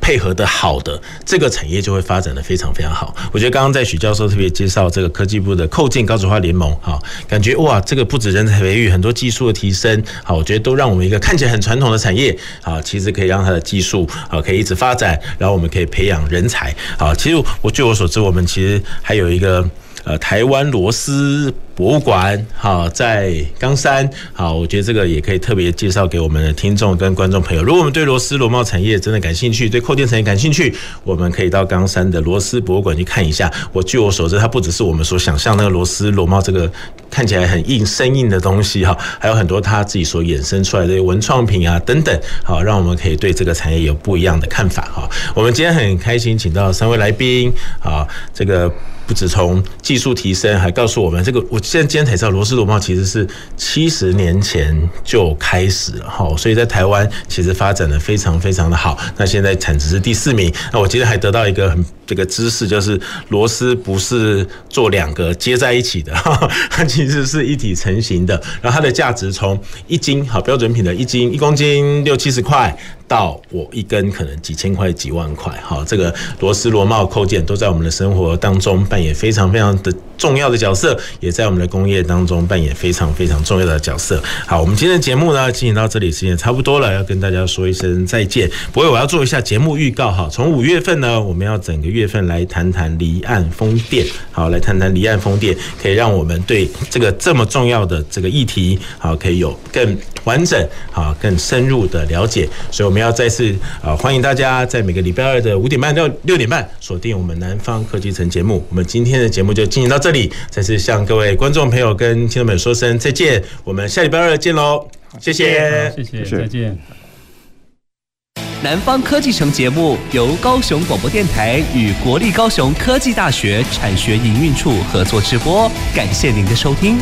配合的好的这个产业就会发展的非常非常好。我觉得刚刚在许教授特别介绍这个科技部的扣件高质化联盟，哈，感觉哇，这个不止人才培育，很多技术的提升，好，我觉得都让我们一个看起来很传统的产业，啊，其实可以让它的技术啊可以一直发展，然后我们可以培养人才，啊，其实我据我所知，我们其实还有一个。呃，台湾螺丝博物馆，好，在冈山，好，我觉得这个也可以特别介绍给我们的听众跟观众朋友。如果我们对螺丝螺帽产业真的感兴趣，对扣件产业感兴趣，我们可以到冈山的螺丝博物馆去看一下。我据我所知，它不只是我们所想象那个螺丝螺帽这个看起来很硬生硬的东西哈，还有很多他自己所衍生出来的文创品啊等等，好，让我们可以对这个产业有不一样的看法哈。我们今天很开心，请到三位来宾，啊，这个。不止从技术提升，还告诉我们这个。我现在今天才知道，螺丝螺帽其实是七十年前就开始了哈，所以在台湾其实发展的非常非常的好。那现在产值是第四名。那我今天还得到一个很这个知识，就是螺丝不是做两个接在一起的，它其实是一体成型的。然后它的价值从一斤好标准品的一斤一公斤六七十块。到我一根可能几千块几万块，好，这个螺丝螺帽扣件都在我们的生活当中扮演非常非常的重要的角色，也在我们的工业当中扮演非常非常重要的角色。好，我们今天的节目呢进行到这里时间差不多了，要跟大家说一声再见。不过我要做一下节目预告哈，从五月份呢，我们要整个月份来谈谈离岸风电，好，来谈谈离岸风电，可以让我们对这个这么重要的这个议题，好，可以有更完整、好更深入的了解。所以我们。我们要再次啊，欢迎大家在每个礼拜二的五点半到六点半锁定我们南方科技城节目。我们今天的节目就进行到这里，再次向各位观众朋友跟听众们说声再见。我们下礼拜二见喽，谢谢，谢谢，再见。南方科技城节目由高雄广播电台与国立高雄科技大学产学营运处合作直播，感谢您的收听。